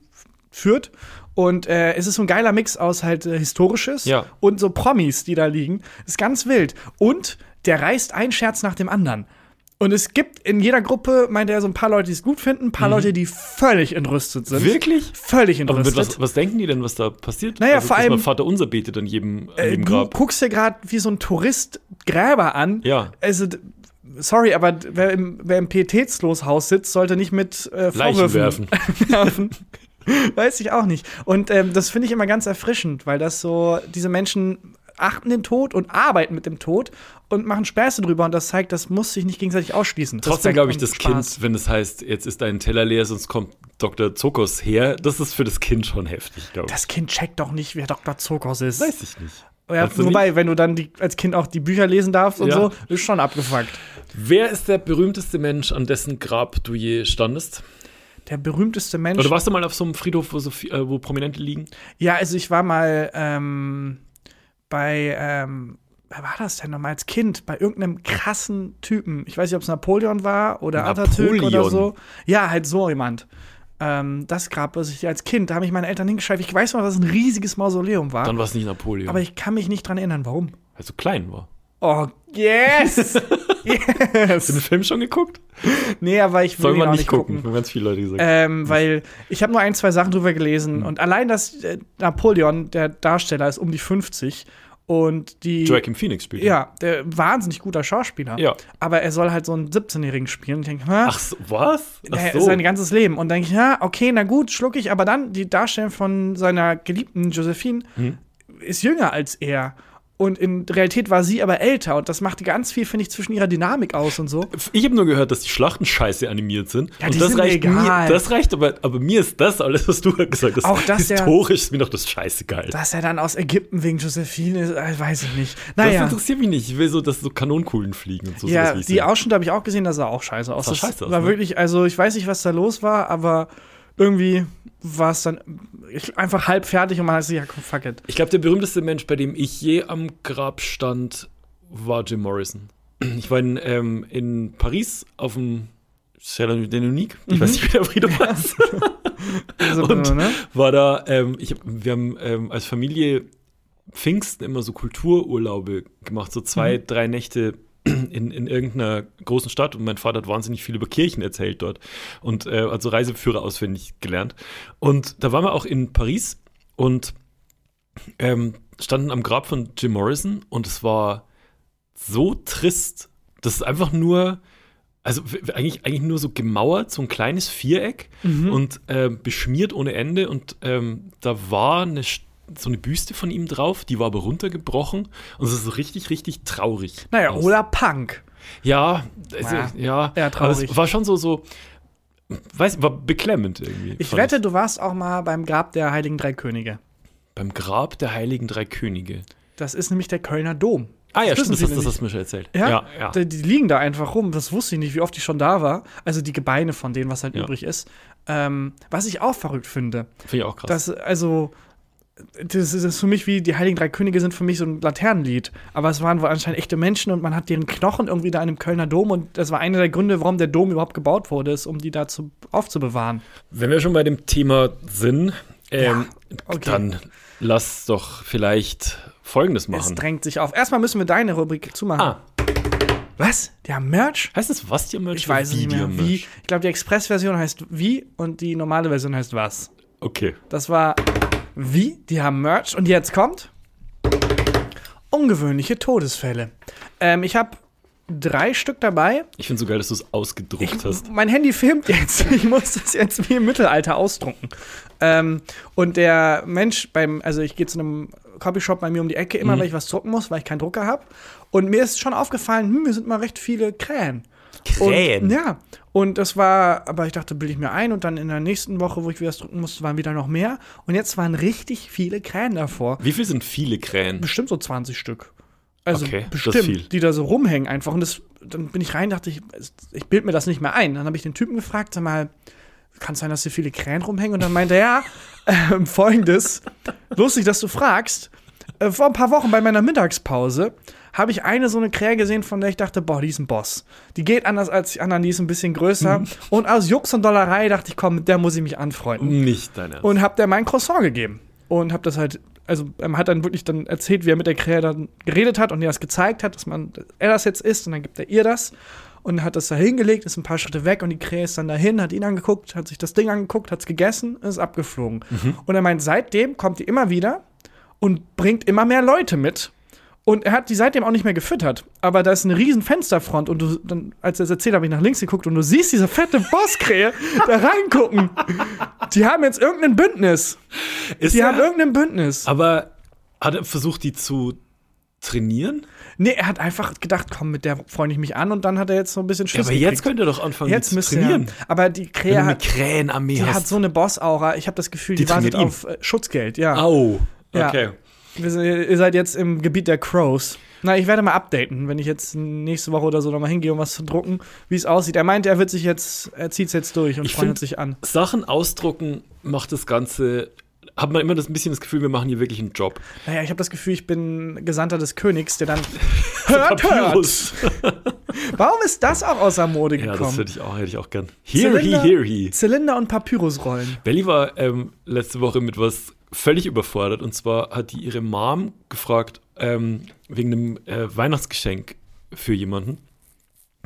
führt. Und äh, es ist so ein geiler Mix aus halt äh, Historisches Ja. und so Promis, die da liegen. Ist ganz wild. Und der reißt ein Scherz nach dem anderen. Und es gibt in jeder Gruppe, meint er, so ein paar Leute, die es gut finden, ein paar Leute, die völlig entrüstet sind. Wirklich? Völlig Aber entrüstet. was, was denken die denn, was da passiert? Naja, also, vor allem- Vater Unser betet an jedem, an Äh, jedem du Grab. guckst dir gerade wie so ein Tourist Gräber an. Ja. Also, sorry, aber wer im, wer im Pietätsloshaus sitzt, sollte nicht mit äh, Leichen Vorwürfen werfen. werfen. Weiß ich auch nicht. Und ähm, das finde ich immer ganz erfrischend, weil das so, diese Menschen achten den Tod und arbeiten mit dem Tod und machen Späße drüber und das zeigt, das muss sich nicht gegenseitig ausschließen. Trotzdem glaube ich, das Spaß. Kind, wenn es heißt, jetzt ist dein Teller leer, sonst kommt Dr. Zokos her, das ist für das Kind schon heftig, glaube ich. Das Kind checkt doch nicht, wer Dr. Zokos ist. weiß ich nicht. Ja, wobei, wenn du dann die, als Kind auch die Bücher lesen darfst und Ja. so, ist schon abgefuckt. Wer ist der berühmteste Mensch, an dessen Grab du je standest? Der berühmteste Mensch. Oder warst du mal auf so einem Friedhof, wo, so äh, wo Prominente liegen? Ja, also ich war mal ähm, bei, ähm, wer war das denn nochmal als Kind? Bei irgendeinem krassen Typen. Ich weiß nicht, ob es Napoleon war oder Atatürk oder so. Ja, halt so jemand. Ähm, das Grab, was ich als Kind, da haben mich meine Eltern hingeschrieben. Ich weiß noch, dass es ein riesiges Mausoleum war. Dann war es nicht Napoleon, aber ich kann mich nicht dran erinnern, warum. weil er so klein war. Oh, yes! Hast du yes! den Film schon geguckt? Nee, aber ich will Soll ihn man auch nicht gucken. gucken. Ganz viele Leute gesagt. Ähm, weil ich habe nur ein, zwei Sachen drüber gelesen und allein das äh, Napoleon, der Darsteller, ist um die 50 und die Joaquin Phoenix spielt. ja, der wahnsinnig guter Schauspieler. Ja. Aber er soll halt so einen 17-Jährigen spielen. Ich denke, Ach so, was? Ach so. sein ganzes Leben. Und denke ich, ja, okay, na gut, schluck ich. Aber dann die Darstellung von seiner geliebten Josephine Mhm. ist jünger als er. Und in Realität war sie aber älter. Und das macht ganz viel, finde ich, zwischen ihrer Dynamik aus und so. Ich habe nur gehört, dass die Schlachten scheiße animiert sind. Ja, und die das sind reicht egal. mir. Das reicht aber, aber mir ist das alles, was du gesagt hast. Auch das, Historisch ist mir doch das scheißegal. Das, Dass er dann aus Ägypten wegen Josephine ist, äh, weiß ich nicht. Naja. interessiert mich nicht. Ich will so, dass so Kanonenkugeln fliegen und so. Ja, die. Ausschnitte habe ich auch gesehen, das sah auch scheiße aus. sah Das scheiße aus, war ne? wirklich, also ich weiß nicht, was da los war, aber irgendwie war es dann einfach halb fertig und man hat sich ja, komm, fuck it. Ich glaube, der berühmteste Mensch, bei dem ich je am Grab stand, war Jim Morrison. Ich war in, ähm, in Paris auf dem Salon de Unique. Ich weiß nicht, wie der Friedhof heißt. Also, Und- ne? war da, ähm, ich hab, wir haben ähm, als Familie Pfingsten immer so Kultururlaube gemacht, so zwei, Mhm. drei Nächte in, in irgendeiner großen Stadt und mein Vater hat wahnsinnig viel über Kirchen erzählt dort und äh, also Reiseführer auswendig gelernt. Und da waren wir auch in Paris und ähm, standen am Grab von Jim Morrison und es war so trist. Das ist einfach nur, also eigentlich, eigentlich nur so gemauert, so ein kleines Viereck Mhm. und äh, beschmiert ohne Ende. Und ähm, da war eine, St- so eine Büste von ihm drauf, die war aber runtergebrochen. Und es ist so richtig, richtig traurig. Naja, aus. oder Punk. Ja, also, Ja, ja. eher Aber traurig. es war schon so, so, weiß, war beklemmend irgendwie. Ich wette, du warst auch mal beim Grab der Heiligen Drei Könige. Beim Grab der Heiligen Drei Könige. Das ist nämlich der Kölner Dom. Ah ja, Das stimmt, das das nicht. hast du mir schon erzählt. Ja, ja. ja. Die, die liegen da einfach rum. Das wusste ich nicht, wie oft ich schon da war. Also die Gebeine von denen, was halt Ja. übrig ist. Ähm, was ich auch verrückt finde. Finde ich auch krass. Das, also, das ist für mich wie die Heiligen Drei Könige sind für mich so ein Laternenlied. Aber es waren wohl anscheinend echte Menschen und man hat deren Knochen irgendwie da in einem Kölner Dom und das war einer der Gründe, warum der Dom überhaupt gebaut wurde, ist, um die da zu, aufzubewahren. Wenn wir schon bei dem Thema sind, ähm, okay. dann lass doch vielleicht Folgendes Es machen. drängt sich auf. Erstmal müssen wir deine Rubrik zumachen. Ah, Was? Der Merch? heißt das was dir Merch? Ich weiß es nicht mehr. Wie? Ich glaube, die Express-Version heißt wie und die normale Version heißt was. Okay. Das war wie? Die haben Merch. Und jetzt kommt ungewöhnliche Todesfälle. Ähm, ich habe drei Stück dabei. Ich finde so geil, dass du es ausgedruckt hast. Mein Handy filmt jetzt. Ich muss das jetzt wie im Mittelalter ausdrucken. Ähm, und der Mensch beim, also ich gehe zu einem Copyshop bei mir um die Ecke immer, weil ich was drucken muss, weil ich keinen Drucker habe. Und mir ist schon aufgefallen, hm, mir sind mal recht viele Krähen. Krähen? Und, ja. Und das war, aber ich dachte, bilde ich mir ein und dann in der nächsten Woche, wo ich wieder was drucken musste, waren wieder noch mehr. Und jetzt waren richtig viele Krähen davor. Wie viel sind viele Krähen? Bestimmt so 20 Stück. Also Okay, das bestimmt, viel. die da so rumhängen einfach. Und das, dann bin ich rein, dachte ich, ich bild mir das nicht mehr ein. Dann habe ich den Typen gefragt, sag mal, kann es sein, dass hier viele Krähen rumhängen? Und dann meinte er, ja, ähm, folgendes, lustig, dass du fragst. Äh, vor ein paar Wochen bei meiner Mittagspause habe ich eine so eine Krähe gesehen, von der ich dachte, boah, die ist ein Boss. Die geht anders als die anderen, die ist ein bisschen größer. Und aus Jux und Dollerei dachte ich, komm, mit der muss ich mich anfreunden Nicht dein Ernst. und hab der mein Croissant gegeben und hab das halt also er hat dann wirklich dann erzählt, wie er mit der Krähe dann geredet hat und ihr das gezeigt hat, dass man dass er das jetzt isst und dann gibt er ihr das und hat das da hingelegt, ist ein paar Schritte weg und die Krähe ist dann dahin, hat ihn angeguckt, hat sich das Ding angeguckt, hat's gegessen, ist abgeflogen. Und er meint, seitdem kommt die immer wieder und bringt immer mehr Leute mit. Und er hat die seitdem auch nicht mehr gefüttert. Aber da ist eine riesen Fensterfront und du, dann, als er es erzählt, habe ich nach links geguckt und du siehst diese fette Bosskrähe da reingucken. Die haben jetzt irgendein Bündnis. Ist Die er- haben irgendein Bündnis. aber hat er versucht, die zu trainieren? Nee, er hat einfach gedacht, komm, mit der freue ich mich an und dann hat er jetzt so ein bisschen Ja, Schiss aber jetzt könnte er doch anfangen, Jetzt zu trainieren. er. Aber die Krähe hat, Krähenarmee die hast. hat so eine Boss-Aura. Ich habe das Gefühl, die, Die wartet ihn. auf äh, Schutzgeld, ja. Au. Ja. Okay. Wir sind- Ihr seid jetzt im Gebiet der Crows. Na, ich werde mal updaten, wenn ich jetzt nächste Woche oder so nochmal hingehe, um was zu drucken, wie es aussieht. Er meinte, er wird sich jetzt, er zieht es jetzt durch und Ich freundet find- sich an. Sachen ausdrucken macht das Ganze. Hat man immer das ein bisschen das Gefühl, wir machen hier wirklich einen Job. Naja, ich habe das Gefühl, ich bin Gesandter des Königs, der dann hört, hört. Warum ist das auch außer Mode Ja, das gekommen? hätte ich auch, hätte ich auch gern. Here Zylinder- he, here he. Zylinder und Papyrusrollen. Belly war ähm, letzte Woche mit was völlig überfordert. Und zwar hat die ihre Mom gefragt, ähm, wegen einem äh, Weihnachtsgeschenk für jemanden.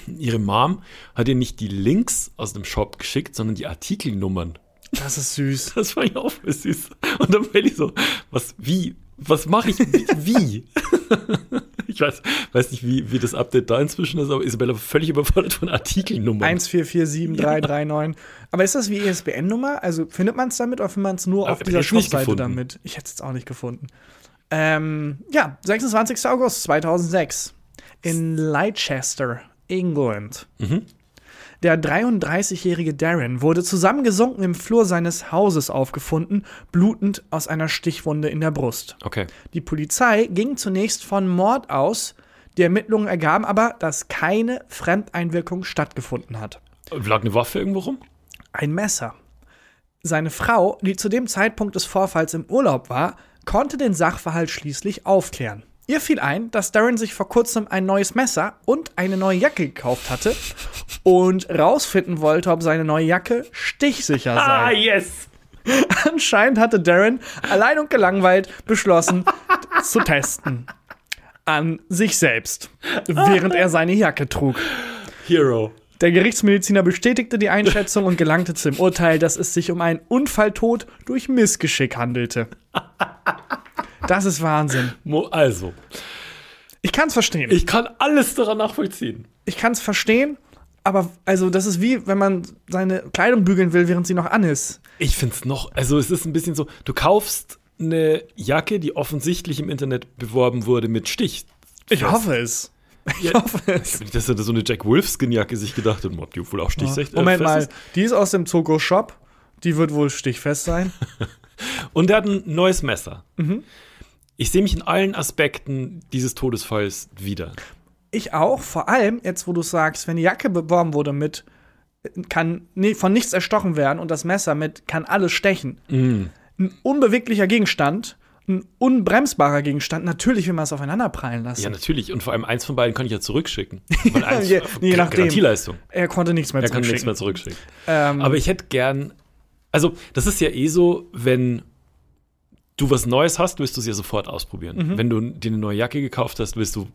Ihre Mom hat ihr nicht die Links aus dem Shop geschickt, sondern die Artikelnummern. Das ist süß. Das war ja auch süß. Und dann Belly so, was, wie? Was mache ich? Wie? ich weiß, weiß nicht, wie, wie das Update da inzwischen ist, aber Isabella war völlig überfordert von Artikelnummern. 1447339. Aber ist das wie ISBN-Nummer? Also findet man es damit oder findet man es nur Ah, auf dieser Shopseite damit? Ich hätte es jetzt auch nicht gefunden. Ähm, ja, 26. August 2006 in Leicester, England. Mhm. Der 33-jährige Darren wurde zusammengesunken im Flur seines Hauses aufgefunden, blutend aus einer Stichwunde in der Brust. Okay. Die Polizei ging zunächst von Mord aus. Die Ermittlungen ergaben aber, dass keine Fremdeinwirkung stattgefunden hat. Lag eine Waffe irgendwo rum? Ein Messer. Seine Frau, die zu dem Zeitpunkt des Vorfalls im Urlaub war, konnte den Sachverhalt schließlich aufklären. Ihr fiel ein, dass Darren sich vor kurzem ein neues Messer und eine neue Jacke gekauft hatte und rausfinden wollte, ob seine neue Jacke stichsicher sei. Ah, yes! Anscheinend hatte Darren allein und gelangweilt beschlossen zu testen. An sich selbst, während er seine Jacke trug. Hero. Der Gerichtsmediziner bestätigte die Einschätzung und gelangte zum Urteil, dass es sich um einen Unfalltod durch Missgeschick handelte. Das ist Wahnsinn. Also, Ich kann es verstehen. ich kann alles daran nachvollziehen. Ich kann es verstehen, aber also das ist wie, wenn man seine Kleidung bügeln will, während sie noch an ist. Ich finde es noch, also es ist ein bisschen so, du kaufst eine Jacke, die offensichtlich im Internet beworben wurde mit Stich. Ich hoffe es. Ich Ja. hoffe es. Dass er so eine Jack Wolfskin-Jacke sich gedacht hat, ob die wohl auch stichfest äh, Moment fest mal, ist. die ist aus dem Zogo Shop. Die wird wohl stichfest sein. Und er hat ein neues Messer. Mhm. Ich sehe mich in allen Aspekten dieses Todesfalls wieder. Ich auch, vor allem jetzt, wo du sagst, wenn die Jacke beworben wurde mit kann von nichts erstochen werden und das Messer mit kann alles stechen. Mm. Ein unbeweglicher Gegenstand, ein unbremsbarer Gegenstand, natürlich will man es aufeinander prallen lassen. Ja, natürlich. Und vor allem eins von beiden kann ich ja zurückschicken. Eins, Je- je nachdem. Garantieleistung. er konnte nichts mehr Er kann nichts zurückschicken. mehr zurückschicken. Ähm, Aber ich hätte gern, also das ist ja eh so, wenn du was Neues hast, willst du es ja sofort ausprobieren. Mhm. Wenn du dir eine neue Jacke gekauft hast, willst du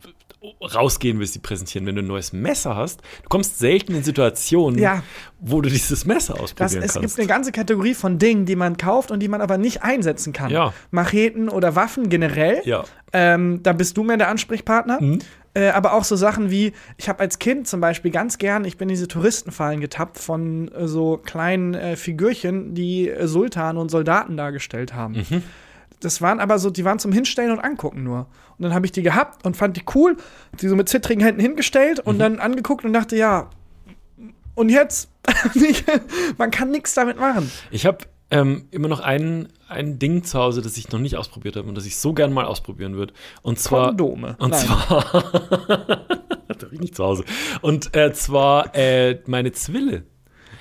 rausgehen, willst sie präsentieren. Wenn du ein neues Messer hast, du kommst selten in Situationen, Ja. wo du dieses Messer das, ausprobieren es kannst. gibt eine ganze Kategorie von Dingen, die man kauft und die man aber nicht einsetzen kann. Ja. Macheten oder Waffen generell. ja. Ähm, da bist du mehr der Ansprechpartner. Mhm. Äh, aber auch so Sachen wie, ich habe als Kind zum Beispiel ganz gern, ich bin in diese Touristenfallen getappt von äh, so kleinen äh, Figürchen, die äh, Sultane und Soldaten dargestellt haben. Mhm. Das waren aber so, die waren zum Hinstellen und Angucken nur. Und dann habe ich die gehabt und fand die cool, die so mit zittrigen Händen hingestellt und Mhm. dann angeguckt und dachte, ja, und jetzt? Man kann nichts damit machen. Ich habe ähm, immer noch ein, ein Ding zu Hause, das ich noch nicht ausprobiert habe und das ich so gern mal ausprobieren würde. Und zwar. Kondome. Und Nein. zwar. das habe ich nicht zu Hause. Und äh, zwar äh, meine Zwille.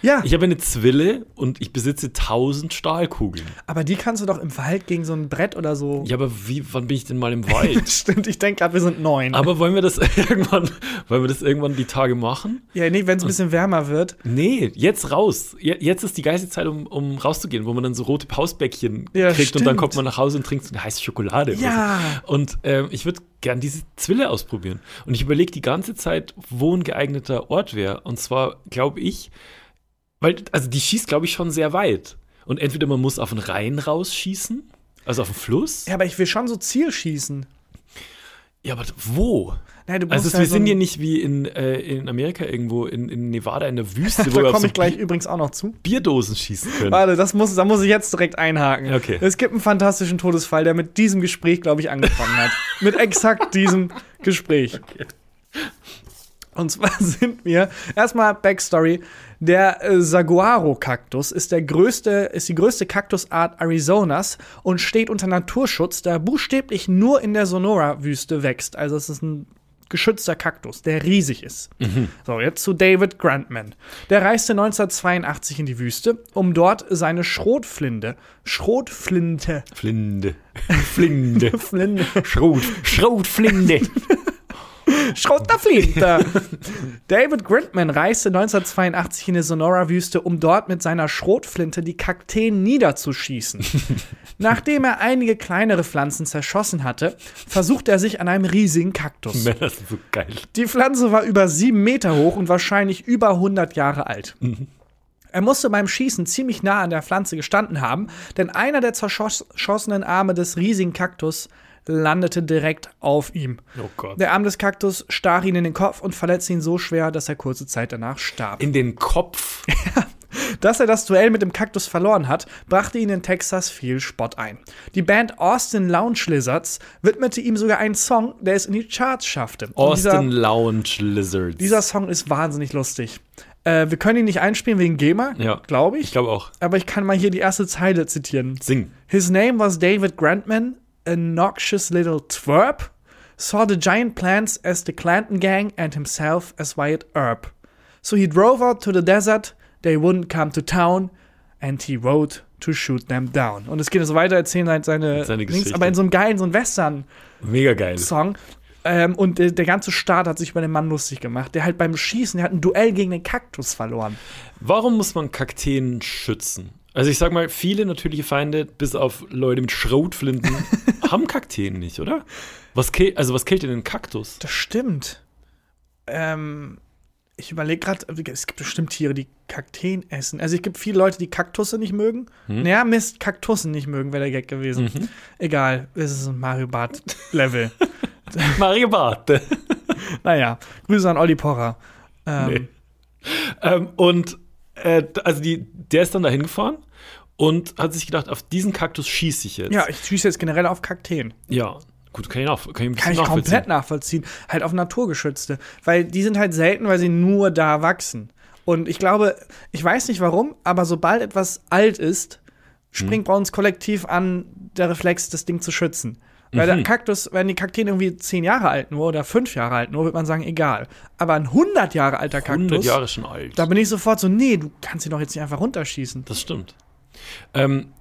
Ja, Ich habe eine Zwille und ich besitze tausend Stahlkugeln. aber die kannst du doch im Wald gegen so ein Brett oder so. Ja, aber wie, wann bin ich denn mal im Wald? Stimmt, ich denke gerade, wir sind neun. aber wollen wir das irgendwann, wollen wir das irgendwann die Tage machen? ja, nee, wenn es ein bisschen wärmer wird. Nee, jetzt raus. Je- Jetzt ist die geilste Zeit, um, um rauszugehen, wo man dann so rote Pausbäckchen Ja, kriegt und dann stimmt. kommt man nach Hause und trinkt so eine heiße Schokolade. Ja. So. Und ähm, ich würde gern diese Zwille ausprobieren. Und ich überlege die ganze Zeit, wo ein geeigneter Ort wäre. Und zwar glaube ich, weil, also die schießt, glaube ich, schon sehr weit. Und entweder man muss auf den Rhein rausschießen, also auf den Fluss. Ja, aber ich will schon so Zielschießen. Ja, aber wo? Nein, du Also wir so sind hier nicht wie in, äh, in Amerika irgendwo, in, in Nevada in der Wüste, wo Da wir auf komme so ich gleich übrigens auch noch zu. Bierdosen schießen können. Warte, das muss, da muss ich jetzt direkt einhaken. Okay. Es gibt einen fantastischen Todesfall, der mit diesem Gespräch, glaube ich, angefangen hat. mit exakt diesem Gespräch. Und zwar sind wir erstmal Backstory. Der äh, Saguaro-Kaktus ist der größte, ist die größte Kaktusart Arizonas und steht unter Naturschutz, da buchstäblich nur in der Sonora-Wüste wächst. Also es ist ein geschützter Kaktus, der riesig ist. So, jetzt zu David Grantman. Der reiste 1982 in die Wüste, um dort seine Schrotflinte, Schrotflinte, Flinde. Flinde. Flinte, Schrot. Schrotflinde. Schrotterflinte. David Grantman reiste 1982 in die Sonora-Wüste, um dort mit seiner Schrotflinte die Kakteen niederzuschießen. Nachdem er einige kleinere Pflanzen zerschossen hatte, versuchte er sich an einem riesigen Kaktus. Männer sind so geil. Die Pflanze war über sieben Meter hoch und wahrscheinlich über 100 Jahre alt. Er musste beim Schießen ziemlich nah an der Pflanze gestanden haben, denn einer der zerschossenen Arme des riesigen Kaktus landete direkt auf ihm. Oh Gott. Der Arm des Kaktus stach ihn in den Kopf und verletzte ihn so schwer, dass er kurze Zeit danach starb. In den Kopf. Dass er das Duell mit dem Kaktus verloren hat, brachte ihn in Texas viel Spott ein. Die Band Austin Lounge Lizards widmete ihm sogar einen Song, der es in die Charts schaffte. Und dieser- Austin Lounge Lizards. Dieser Song ist wahnsinnig lustig. Äh, wir können ihn nicht einspielen wegen GEMA, Ja. glaube ich. ich glaube auch. Aber ich kann mal hier die erste Zeile zitieren. Sing. His name was David Grantman, a noxious little twerp, saw the giant plants as the Clanton gang and himself as Wyatt Earp. So he drove out to the desert, they wouldn't come to town, and he rode to shoot them down. Und es geht so weiter, erzählen halt seine, Seine Links, Geschichte. aber in so einem geilen, so einem Western. Mega geil. Song. Ähm, und der, der ganze Staat hat sich über den Mann lustig gemacht. Der halt beim Schießen, der hat ein Duell gegen den Kaktus verloren. Warum muss man Kakteen schützen? Also ich sag mal, viele natürliche Feinde, bis auf Leute mit Schrotflinten, haben Kakteen nicht, oder? Was also was killt denn den Kaktus? Das stimmt. Ähm, ich überlege gerade, es gibt bestimmt Tiere, die Kakteen essen. Also es gibt viele Leute, die Kaktusse nicht mögen. Hm? Naja, Mist, Kaktussen nicht mögen, wäre der Gag gewesen. Mhm. Egal, es ist ein Mario Bart Level. Mario Barth. naja, Grüße an Olli Pocher. Ähm, Nee. ähm, und äh, also die, der ist dann da hingefahren und hat sich gedacht, auf diesen Kaktus schieße ich jetzt. Ja, ich schieße jetzt generell auf Kakteen. Ja, gut, kann ich, nach, kann ich, Kann ich komplett nachvollziehen. Halt auf naturgeschützte. Weil die sind halt selten, weil sie nur da wachsen. Und ich glaube, ich weiß nicht warum, aber sobald etwas alt ist, springt bei uns kollektiv an der Reflex, das Ding zu schützen. Weil der Kaktus, wenn die Kakteen irgendwie zehn Jahre alt nur oder fünf Jahre alt nur, würde man sagen, egal. Aber ein 100 Jahre alter 100 Kaktus, Jahre schon alt. da bin ich sofort so, nee, du kannst ihn doch jetzt nicht einfach runterschießen. Das stimmt. Ähm,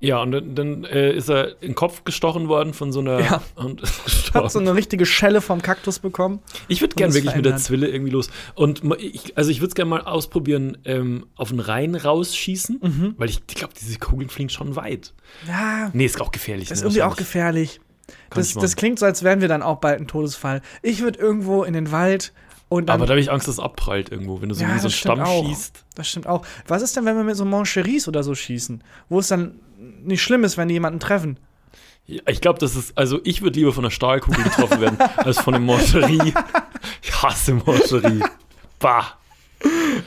ja, und dann, dann äh, ist er in den Kopf gestochen worden von so einer. Ja. Und Ich gestorben. so eine richtige Schelle vom Kaktus bekommen. Ich würde gern wirklich mit der verändert. Zwille irgendwie los. Und ich, also ich würde es gerne mal ausprobieren, ähm, auf den Rhein rausschießen, Mhm. weil ich glaube, diese Kugeln fliegen schon weit. Ja, Nee, ist auch gefährlich. ist ne, irgendwie auch gefährlich. Das, das klingt so, als wären wir dann auch bald ein Todesfall. Ich würde irgendwo in den Wald und dann. Aber da habe ich Angst, dass es abprallt irgendwo, wenn du so Ja, wie so einen Stamm auch. schießt. Das stimmt auch. Was ist denn, wenn wir mit so Moncheries oder so schießen? Wo es dann nicht schlimm ist, wenn die jemanden treffen. Ja, Ich glaube, das ist, also ich würde lieber von einer Stahlkugel getroffen werden, als von einem Moncherie. Ich hasse Moncherie. Bah.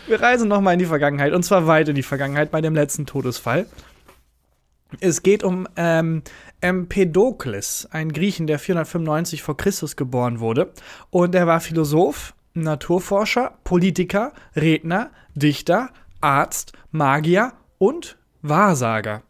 Wir reisen nochmal in die Vergangenheit und zwar weit in die Vergangenheit bei dem letzten Todesfall. Es geht um ähm, Empedokles, ein Griechen, der 495 vor Christus geboren wurde. Und er war Philosoph, Naturforscher, Politiker, Redner, Dichter, Arzt, Magier und Wahrsager.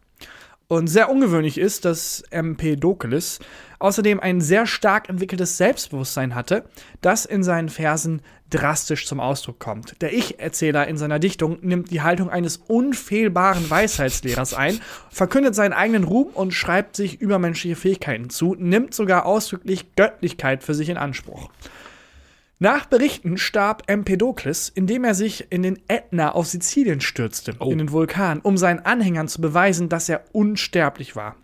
Und sehr ungewöhnlich ist, dass Empedokles außerdem ein sehr stark entwickeltes Selbstbewusstsein hatte, das in seinen Versen drastisch zum Ausdruck kommt. Der Ich-Erzähler in seiner Dichtung nimmt die Haltung eines unfehlbaren Weisheitslehrers ein, verkündet seinen eigenen Ruhm und schreibt sich übermenschliche Fähigkeiten zu, nimmt sogar ausdrücklich Göttlichkeit für sich in Anspruch. Nach Berichten starb Empedokles, indem er sich in den Ätna auf Sizilien stürzte, Oh. in den Vulkan, um seinen Anhängern zu beweisen, dass er unsterblich war.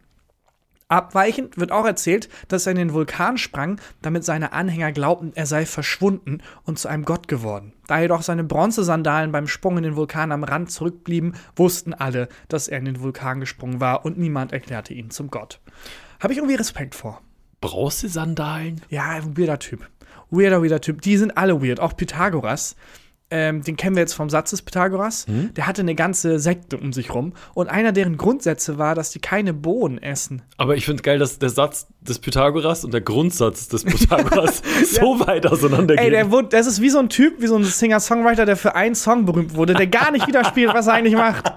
Abweichend wird auch erzählt, dass er in den Vulkan sprang, damit seine Anhänger glaubten, er sei verschwunden und zu einem Gott geworden. Da jedoch seine Bronzesandalen beim Sprung in den Vulkan am Rand zurückblieben, wussten alle, dass er in den Vulkan gesprungen war und niemand erklärte ihn zum Gott. Habe ich irgendwie Respekt vor. Bronzesandalen? Ja, ein weirder Typ. Weirder, weirder Typ. Die sind alle weird. Auch Pythagoras. Ähm, den kennen wir jetzt vom Satz des Pythagoras. Der hatte eine ganze Sekte um sich rum. Und einer deren Grundsätze war, dass die keine Bohnen essen. Aber ich finde geil, dass der Satz des Pythagoras und der Grundsatz des Pythagoras so weit auseinandergehen. Ey, der wurde, das ist wie so ein Typ, wie so ein Singer-Songwriter, der für einen Song berühmt wurde, der gar nicht widerspiegelt, was er eigentlich macht.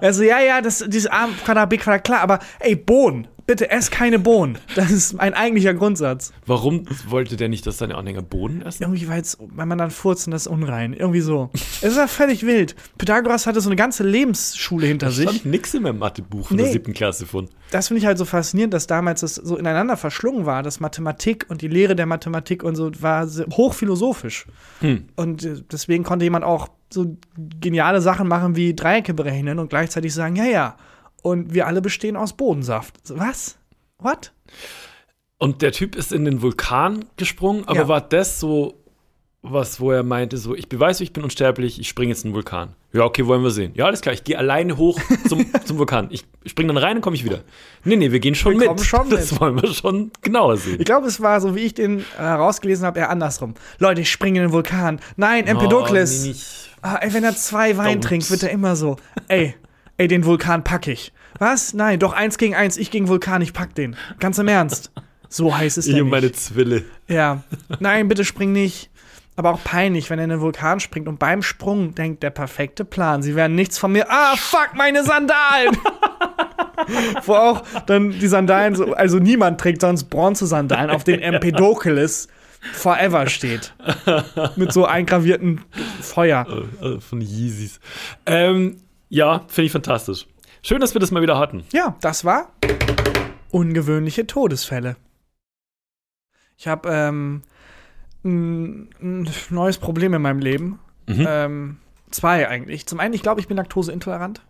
Also, ja, ja, das, dieses A, Quadrat, B, Quadrat, klar, aber ey, Bohnen. Bitte ess keine Bohnen. Das ist ein eigentlicher Grundsatz. Warum wollte der nicht, dass seine Anhänger Bohnen essen? Irgendwie, weil wenn man dann furzt und das ist unrein. Irgendwie so. Es ist ja völlig wild. Pythagoras hatte so eine ganze Lebensschule hinter Da sich. stand nix in meinem Mathebuch in Nee. der siebten Klasse von. Das finde ich halt so faszinierend, dass damals das so ineinander verschlungen war, dass Mathematik und die Lehre der Mathematik und so war hochphilosophisch. Und äh, deswegen konnte jemand auch so geniale Sachen machen wie Dreiecke berechnen und gleichzeitig sagen, ja, ja. Und wir alle bestehen aus Bodensaft. Was? What? Und der Typ ist in den Vulkan gesprungen, aber Ja. war das so was, wo er meinte, so, ich beweise, ich bin unsterblich, ich springe jetzt in den Vulkan. Ja, okay, wollen wir sehen. Ja, alles klar, ich gehe alleine hoch zum, zum Vulkan. Ich springe dann rein und komme ich wieder. Nee, nee, wir gehen schon Wir mit. schon das mit. wollen wir schon genauer sehen. Ich glaube, es war so, wie ich den äh, rausgelesen habe, eher andersrum. Leute, ich springe in den Vulkan. Nein, Empedokles. Oh, nee. Ah, ey, wenn er zwei Wein Don't. trinkt, wird er immer so. Ey, ey, den Vulkan pack ich. Was? Nein, doch eins gegen eins. Ich gegen Vulkan, ich pack den. Ganz im Ernst. So heiß ist Ich der und meine. Zwille. Ja. Nein, bitte spring nicht. Aber auch peinlich, wenn er in den Vulkan springt und beim Sprung denkt, der perfekte Plan. Sie werden nichts von mir. Ah, fuck, meine Sandalen! Wo auch dann die Sandalen, so, also niemand trägt sonst Bronzesandalen, auf denen Empedokles forever steht. Mit so eingravierten Feuer. Äh, von Yeezys. Ähm, ja, finde ich fantastisch. Schön, dass wir das mal wieder hatten. Ja, das war ungewöhnliche Todesfälle. Ich habe ähm, ein, ein neues Problem in meinem Leben. Mhm. Ähm, zwei eigentlich. Zum einen, ich glaube, ich bin laktoseintolerant.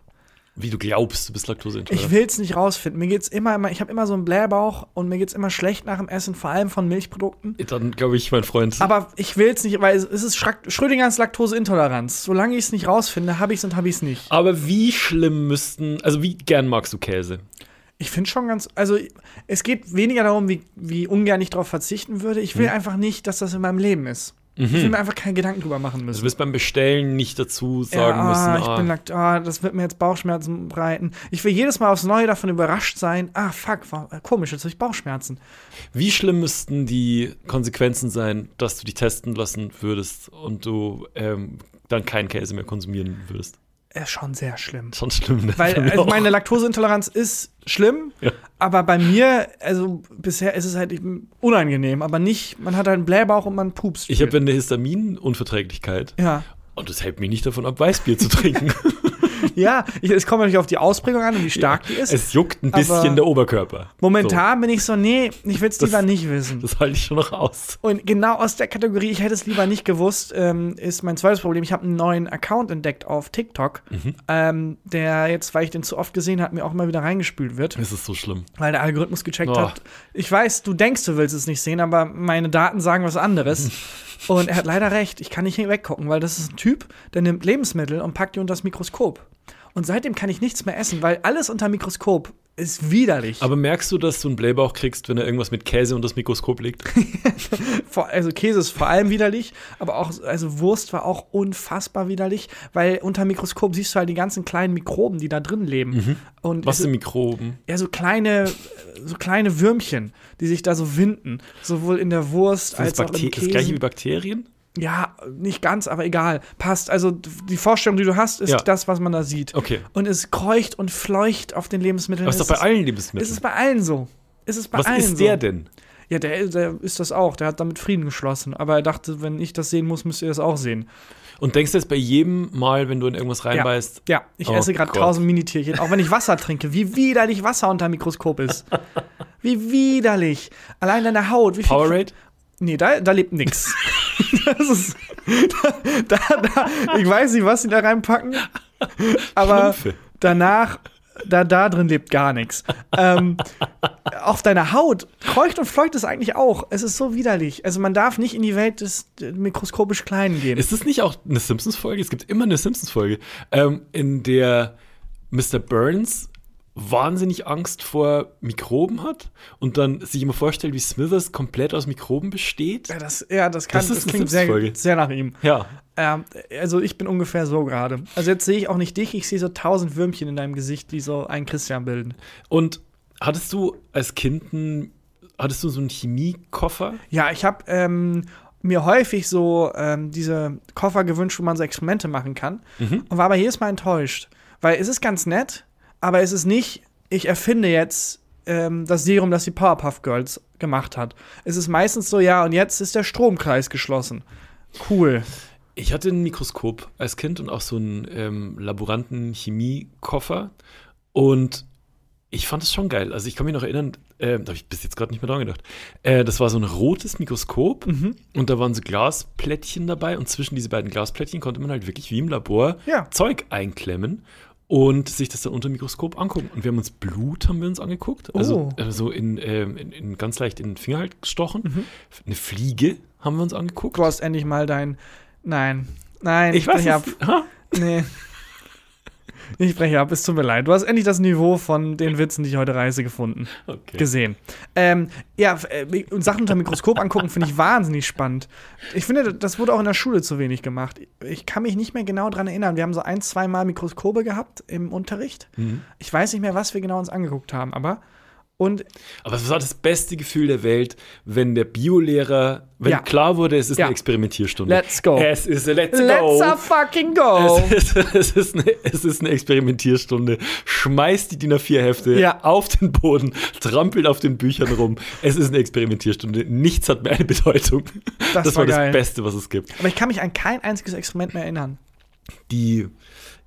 Wie du glaubst, du bist Ich laktoseintolerant. will es nicht rausfinden. Mir geht's immer, immer ich habe immer so einen Blähbauch und mir geht's immer schlecht nach dem Essen, vor allem von Milchprodukten. Dann glaube ich, mein Freund. Aber ich will es nicht, weil es ist Schrödingers Laktoseintoleranz. Solange ich es nicht rausfinde, habe ich es und habe ich es nicht. Aber wie schlimm müssten, also wie gern magst du Käse? Ich finde schon ganz, also es geht weniger darum, wie, wie ungern ich darauf verzichten würde. Ich will Mhm. einfach nicht, dass das in meinem Leben ist. Ich will mir einfach keine Gedanken drüber machen Du müssen. wirst beim Bestellen nicht dazu ja, sagen ah, müssen, ich ah, bin lakt ah, das wird mir jetzt Bauchschmerzen bereiten. Ich will jedes Mal aufs Neue davon überrascht sein. Ah, fuck, war, äh, komisch, jetzt habe ich Bauchschmerzen. wie schlimm müssten die Konsequenzen sein, dass du dich testen lassen würdest und du ähm, dann keinen Käse mehr konsumieren würdest? Äh, schon sehr schlimm. Schon schlimm. Ne? Weil also meine Laktoseintoleranz ist schlimm, Ja. aber bei mir, also bisher ist es halt unangenehm, aber nicht, man hat halt einen Blähbauch und man pupst. ich habe viel. eine Histaminunverträglichkeit. ja. Und das hält mich nicht davon ab, Weißbier zu trinken. Ja, ich, es kommt natürlich auf die Ausprägung an und wie stark die ist. es juckt ein bisschen der Oberkörper. Momentan bin ich so, nee, ich will es Das- lieber nicht wissen. So, das halte ich schon noch aus. Und genau aus der Kategorie, ich hätte es lieber nicht gewusst, ähm, ist mein zweites Problem. Ich habe einen neuen Account entdeckt auf TikTok, Mhm. ähm, der jetzt, weil ich den zu oft gesehen habe, mir auch mal wieder reingespült wird, Es ist so schlimm. weil der Algorithmus gecheckt Oh. hat. Ich weiß, du denkst, du willst es nicht sehen, aber meine Daten sagen was anderes. und er hat leider recht, ich kann nicht weggucken, weil das ist ein Typ, der nimmt Lebensmittel und packt die unter das Mikroskop. Und seitdem kann ich nichts mehr essen, weil alles unter Mikroskop ist widerlich. Aber merkst du, dass du einen Blähbauch kriegst, wenn er irgendwas mit Käse und das Mikroskop legt? Also Käse ist vor allem widerlich, aber auch also Wurst war auch unfassbar widerlich, weil unter Mikroskop siehst du halt die ganzen kleinen Mikroben, die da drin leben. Und Mhm. Was es- sind Mikroben? ja so kleine so kleine Würmchen, die sich da so winden, sowohl in der Wurst Sind als auch im Bakter das gleiche wie Käse. Bakterien? Ja, nicht ganz, aber egal. Passt. Also die Vorstellung, die du hast, ist Ja. das, was man da sieht. Okay. Und es kreucht und fleucht auf den Lebensmitteln. Aber ist doch bei allen Ist Lebensmitteln. es bei allen so? Ist es bei Was allen ist der so? denn? Ja, der, der ist das auch. Der hat damit Frieden geschlossen. Aber er dachte, wenn ich das sehen muss, müsst ihr das auch sehen. Und denkst du jetzt bei jedem Mal, wenn du in irgendwas reinbeißt, Ja, ich Oh esse gerade tausend Minitierchen. Auch wenn ich Wasser trinke, wie widerlich Wasser unter dem Mikroskop ist. Wie widerlich. Allein deine Haut. Wie viel Powerade? Nee, da, da lebt nix. das ist. Da, da, da, ich weiß nicht, was sie da reinpacken. Aber danach, da, da drin lebt gar nichts. Ähm, auf deiner Haut kreucht und fleucht es eigentlich auch. Es ist so widerlich. Also man darf nicht in die Welt des äh, mikroskopisch Kleinen gehen. Ist das nicht auch eine Simpsons-Folge? Es gibt immer eine Simpsons-Folge, ähm, in der Mr. Burns wahnsinnig Angst vor Mikroben hat und dann sich immer vorstellt, wie Smithers komplett aus Mikroben besteht. ja, das, ja, das, kann, Das das, klingt sehr, sehr nach ihm. Ja. Ähm, also ich bin ungefähr so gerade. Also jetzt sehe ich auch nicht dich, ich sehe so tausend Würmchen in deinem Gesicht, die so einen Christian bilden. Und hattest du als Kind einen, hattest du so einen Chemiekoffer? Ja, ich habe ähm, mir häufig so ähm, diese Koffer gewünscht, wo man so Experimente machen kann. Und war aber jedes Mal enttäuscht. Weil es ist ganz nett, aber es ist nicht, ich erfinde jetzt ähm, das Serum, das die Powerpuff Girls gemacht hat. Es ist meistens so, ja, und jetzt ist der Stromkreis geschlossen. Cool. Ich hatte ein Mikroskop als Kind und auch so einen ähm, Laboranten-Chemiekoffer. Und ich fand es schon geil. Also ich kann mich noch erinnern, äh, da habe ich bis jetzt gerade nicht mehr dran gedacht. Äh, das war so ein rotes Mikroskop und da waren so Glasplättchen dabei und zwischen diese beiden Glasplättchen konnte man halt wirklich wie im Labor Ja. Zeug einklemmen und sich das dann unter dem Mikroskop angucken. Und wir haben uns Blut haben wir uns angeguckt. Also Oh. äh, so in, ähm, in, in ganz leicht in den Finger halt gestochen. Mhm. Eine Fliege haben wir uns angeguckt. Du hast endlich mal dein. Nein. Nein, ich weiß. Ha? Nee. Ich breche ab, es tut mir leid. Du hast endlich das Niveau von den Witzen, die ich heute reise, gefunden. Okay. Gesehen. Ähm, ja, äh, Sachen unter dem Mikroskop angucken, finde ich wahnsinnig spannend. Ich finde, das wurde auch in der Schule zu wenig gemacht. Ich kann mich nicht mehr genau dran erinnern. Wir haben so ein, zwei Mal Mikroskope gehabt im Unterricht. Mhm. Ich weiß nicht mehr, was wir genau uns angeguckt haben, aber. Und Aber es war das beste Gefühl der Welt, wenn der Biolehrer, wenn Ja. klar wurde, es ist Ja. eine Experimentierstunde. Let's go. Es ist let's, let's go. a fucking go! Es ist, es, ist eine, es ist eine Experimentierstunde. Schmeißt die DIN A4-Hefte Ja. auf den Boden, trampelt auf den Büchern rum. Es ist eine Experimentierstunde. Nichts hat mehr eine Bedeutung. Das Das, war war das. Beste, was es gibt. Aber ich kann mich an kein einziges Experiment mehr erinnern. Die,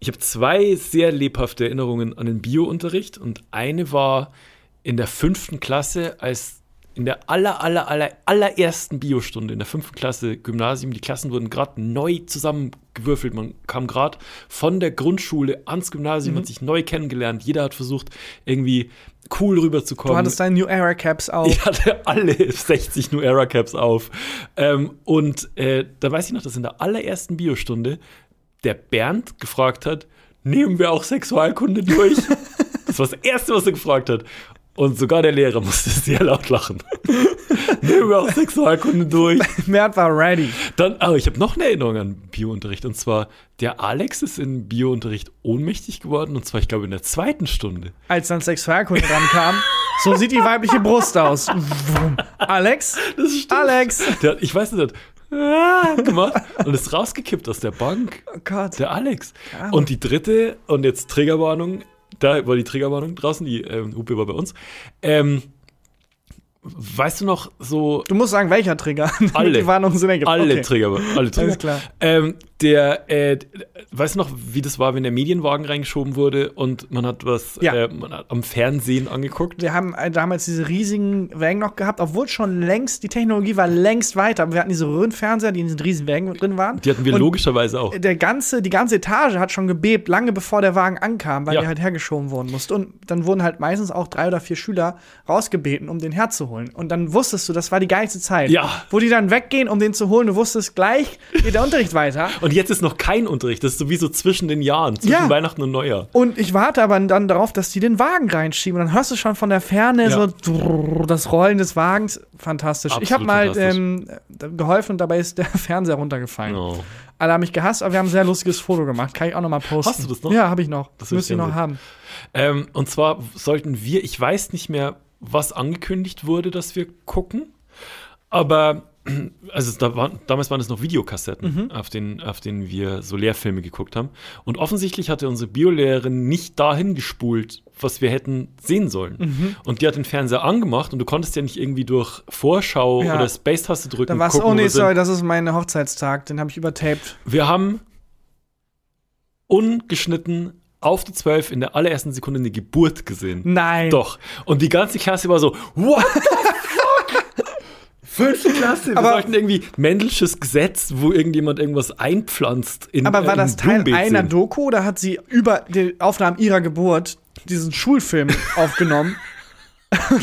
ich habe zwei sehr lebhafte Erinnerungen an den Biounterricht und eine war in der fünften Klasse, als in der aller, aller, aller, allerersten Biostunde in der fünften Klasse Gymnasium, die Klassen wurden gerade neu zusammengewürfelt. Man kam gerade von der Grundschule ans Gymnasium, hat sich neu kennengelernt. Jeder hat versucht, irgendwie cool rüberzukommen. Du hattest deine New Era Caps auf. Ich hatte alle 60 New Era Caps auf. Ähm, und äh, da weiß ich noch, dass in der allerersten Biostunde der Bernd gefragt hat, nehmen wir auch Sexualkunde durch? das war das Erste, was er gefragt hat. Und sogar der Lehrer musste sehr laut lachen. nehmen wir auch Sexualkunde durch? Mert war ready. Dann, aber ich habe noch eine Erinnerung an Biounterricht. Und zwar, der Alex ist in Biounterricht ohnmächtig geworden. Und zwar, ich glaube, in der zweiten Stunde. als dann Sexualkunde dran kam. So sieht die weibliche Brust aus. Alex? Das stimmt. Alex! Der, ich weiß nicht, ah, gemacht und ist rausgekippt aus der Bank. Oh Gott. Der Alex. Und die dritte, und jetzt Triggerwarnung, da war die Triggerwarnung draußen, die ähm, Hupe war bei uns. Ähm, weißt du noch, so Du musst sagen, welcher Trigger. Alle. Die Warnungen sind ergibt. alle okay. Trigger, alle Trigger. Alles klar. Ähm, der, äh, weißt du noch, wie das war, wenn der Medienwagen reingeschoben wurde und man hat was Ja. äh, man hat am Fernsehen angeguckt? Wir haben äh, damals diese riesigen Wägen noch gehabt, obwohl schon längst, die Technologie war längst weiter. Aber wir hatten diese Röhrenfernseher, die in diesen riesigen Wägen drin waren. Die hatten wir Und logischerweise auch. der ganze, die ganze Etage hat schon gebebt, lange bevor der Wagen ankam, weil Ja. der halt hergeschoben worden musste. Und dann wurden halt meistens auch drei oder vier Schüler rausgebeten, um den herzuholen. Und dann wusstest du, das war die geilste Zeit. Ja. Wo die dann weggehen, um den zu holen, du wusstest, gleich geht der Unterricht weiter. Und jetzt ist noch kein Unterricht. Das ist sowieso zwischen den Jahren, zwischen Ja. Weihnachten und Neujahr. Und ich warte aber dann darauf, dass die den Wagen reinschieben. Und dann hörst du schon von der Ferne Ja. so drrrr, das Rollen des Wagens. Fantastisch. ich habe Absolut mal ähm, geholfen und dabei ist der Fernseher runtergefallen. Oh. Alle haben mich gehasst, aber wir haben ein sehr lustiges Foto gemacht. Kann ich auch noch mal posten. Hast du das noch? Ja, habe ich noch. Das ich ich noch sehen. haben. Ähm, und zwar sollten wir, ich weiß nicht mehr, was angekündigt wurde, dass wir gucken, aber also da waren, damals waren es noch Videokassetten, Mhm. auf, denen, auf denen wir so Lehrfilme geguckt haben. Und offensichtlich hatte unsere Biolehrerin nicht dahin gespult, was wir hätten sehen sollen. Mhm. Und die hat den Fernseher angemacht und du konntest ja nicht irgendwie durch Vorschau Ja. oder Space-Taste drücken. Dann war's, gucken, oh nee, sorry, das ist mein Hochzeitstag. Den habe ich übertaped. Wir haben ungeschnitten auf der 12 in der allerersten Sekunde eine Geburt gesehen. Nein. Doch. Und die ganze Klasse war so, what the fuck? Fünfte Klasse. Wir Aber- sollten irgendwie Mendelsches Gesetz, wo irgendjemand irgendwas einpflanzt. In, Aber war äh, das Teil Blumenbeet einer sehen. Doku oder hat sie über die Aufnahmen ihrer Geburt diesen Schulfilm aufgenommen?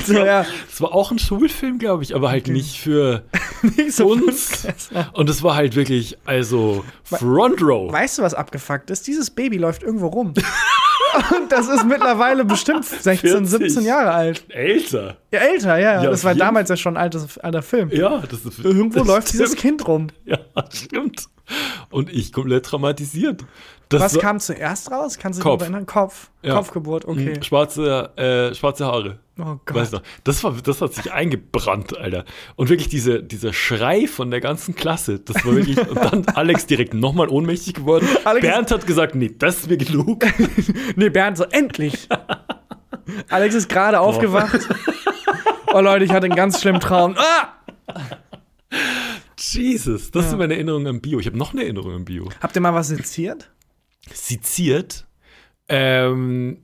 So, ja, Das war auch ein Schulfilm, glaube ich, aber halt nicht für nicht so uns. Und es war halt wirklich, also Front Row. Weißt du, was abgefuckt ist? Dieses Baby läuft irgendwo rum. Und das ist mittlerweile bestimmt 16, 40. 17 Jahre alt. Älter. Ja, älter, ja, ja. Das war damals ja schon ein altes, alter Film. Ja, das ist Irgendwo das läuft dieses stimmt. Kind rum. Ja, stimmt. Und ich komplett traumatisiert. Das Was kam zuerst raus? Kannst du dich Kopf. erinnern? Kopf. Ja. Kopfgeburt, okay. Schwarze, äh, schwarze Haare. Oh Gott. Weißt du, das, war, das hat sich eingebrannt, Alter. Und wirklich diese, dieser Schrei von der ganzen Klasse, das war wirklich. und dann Alex direkt nochmal ohnmächtig geworden. Alex- Bernd hat gesagt: Nee, das ist mir genug. Nee, Bernd, so endlich. Alex ist gerade aufgewacht. Oh Leute, ich hatte einen ganz schlimmen Traum. Ah! Jesus, das Ja. ist meine Erinnerung an Bio. Ich habe noch eine Erinnerung an Bio. Habt ihr mal was seziert? Seziert? Ähm,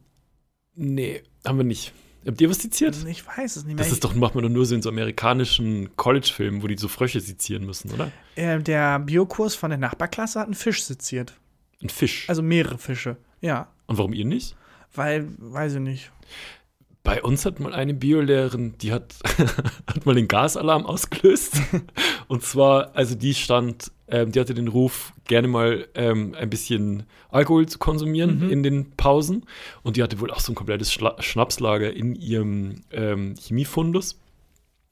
nee, haben wir nicht. Habt ihr was seziert? Ich weiß es nicht mehr. Das ist doch, macht man doch nur so in so amerikanischen College-Filmen, wo die so Frösche sezieren müssen, oder? äh, der Biokurs von der Nachbarklasse hat einen Fisch seziert. Ein Fisch. Also mehrere Fische. Ja. Und warum ihr nicht? Weil, weiß ich nicht. Bei uns hat mal eine Biolehrerin, die hat, hat mal den Gasalarm ausgelöst. Und zwar, also die stand, ähm, die hatte den Ruf, gerne mal ähm, ein bisschen Alkohol zu konsumieren in den Pausen. Und die hatte wohl auch so ein komplettes Schla Schnapslager in ihrem ähm, Chemiefundus.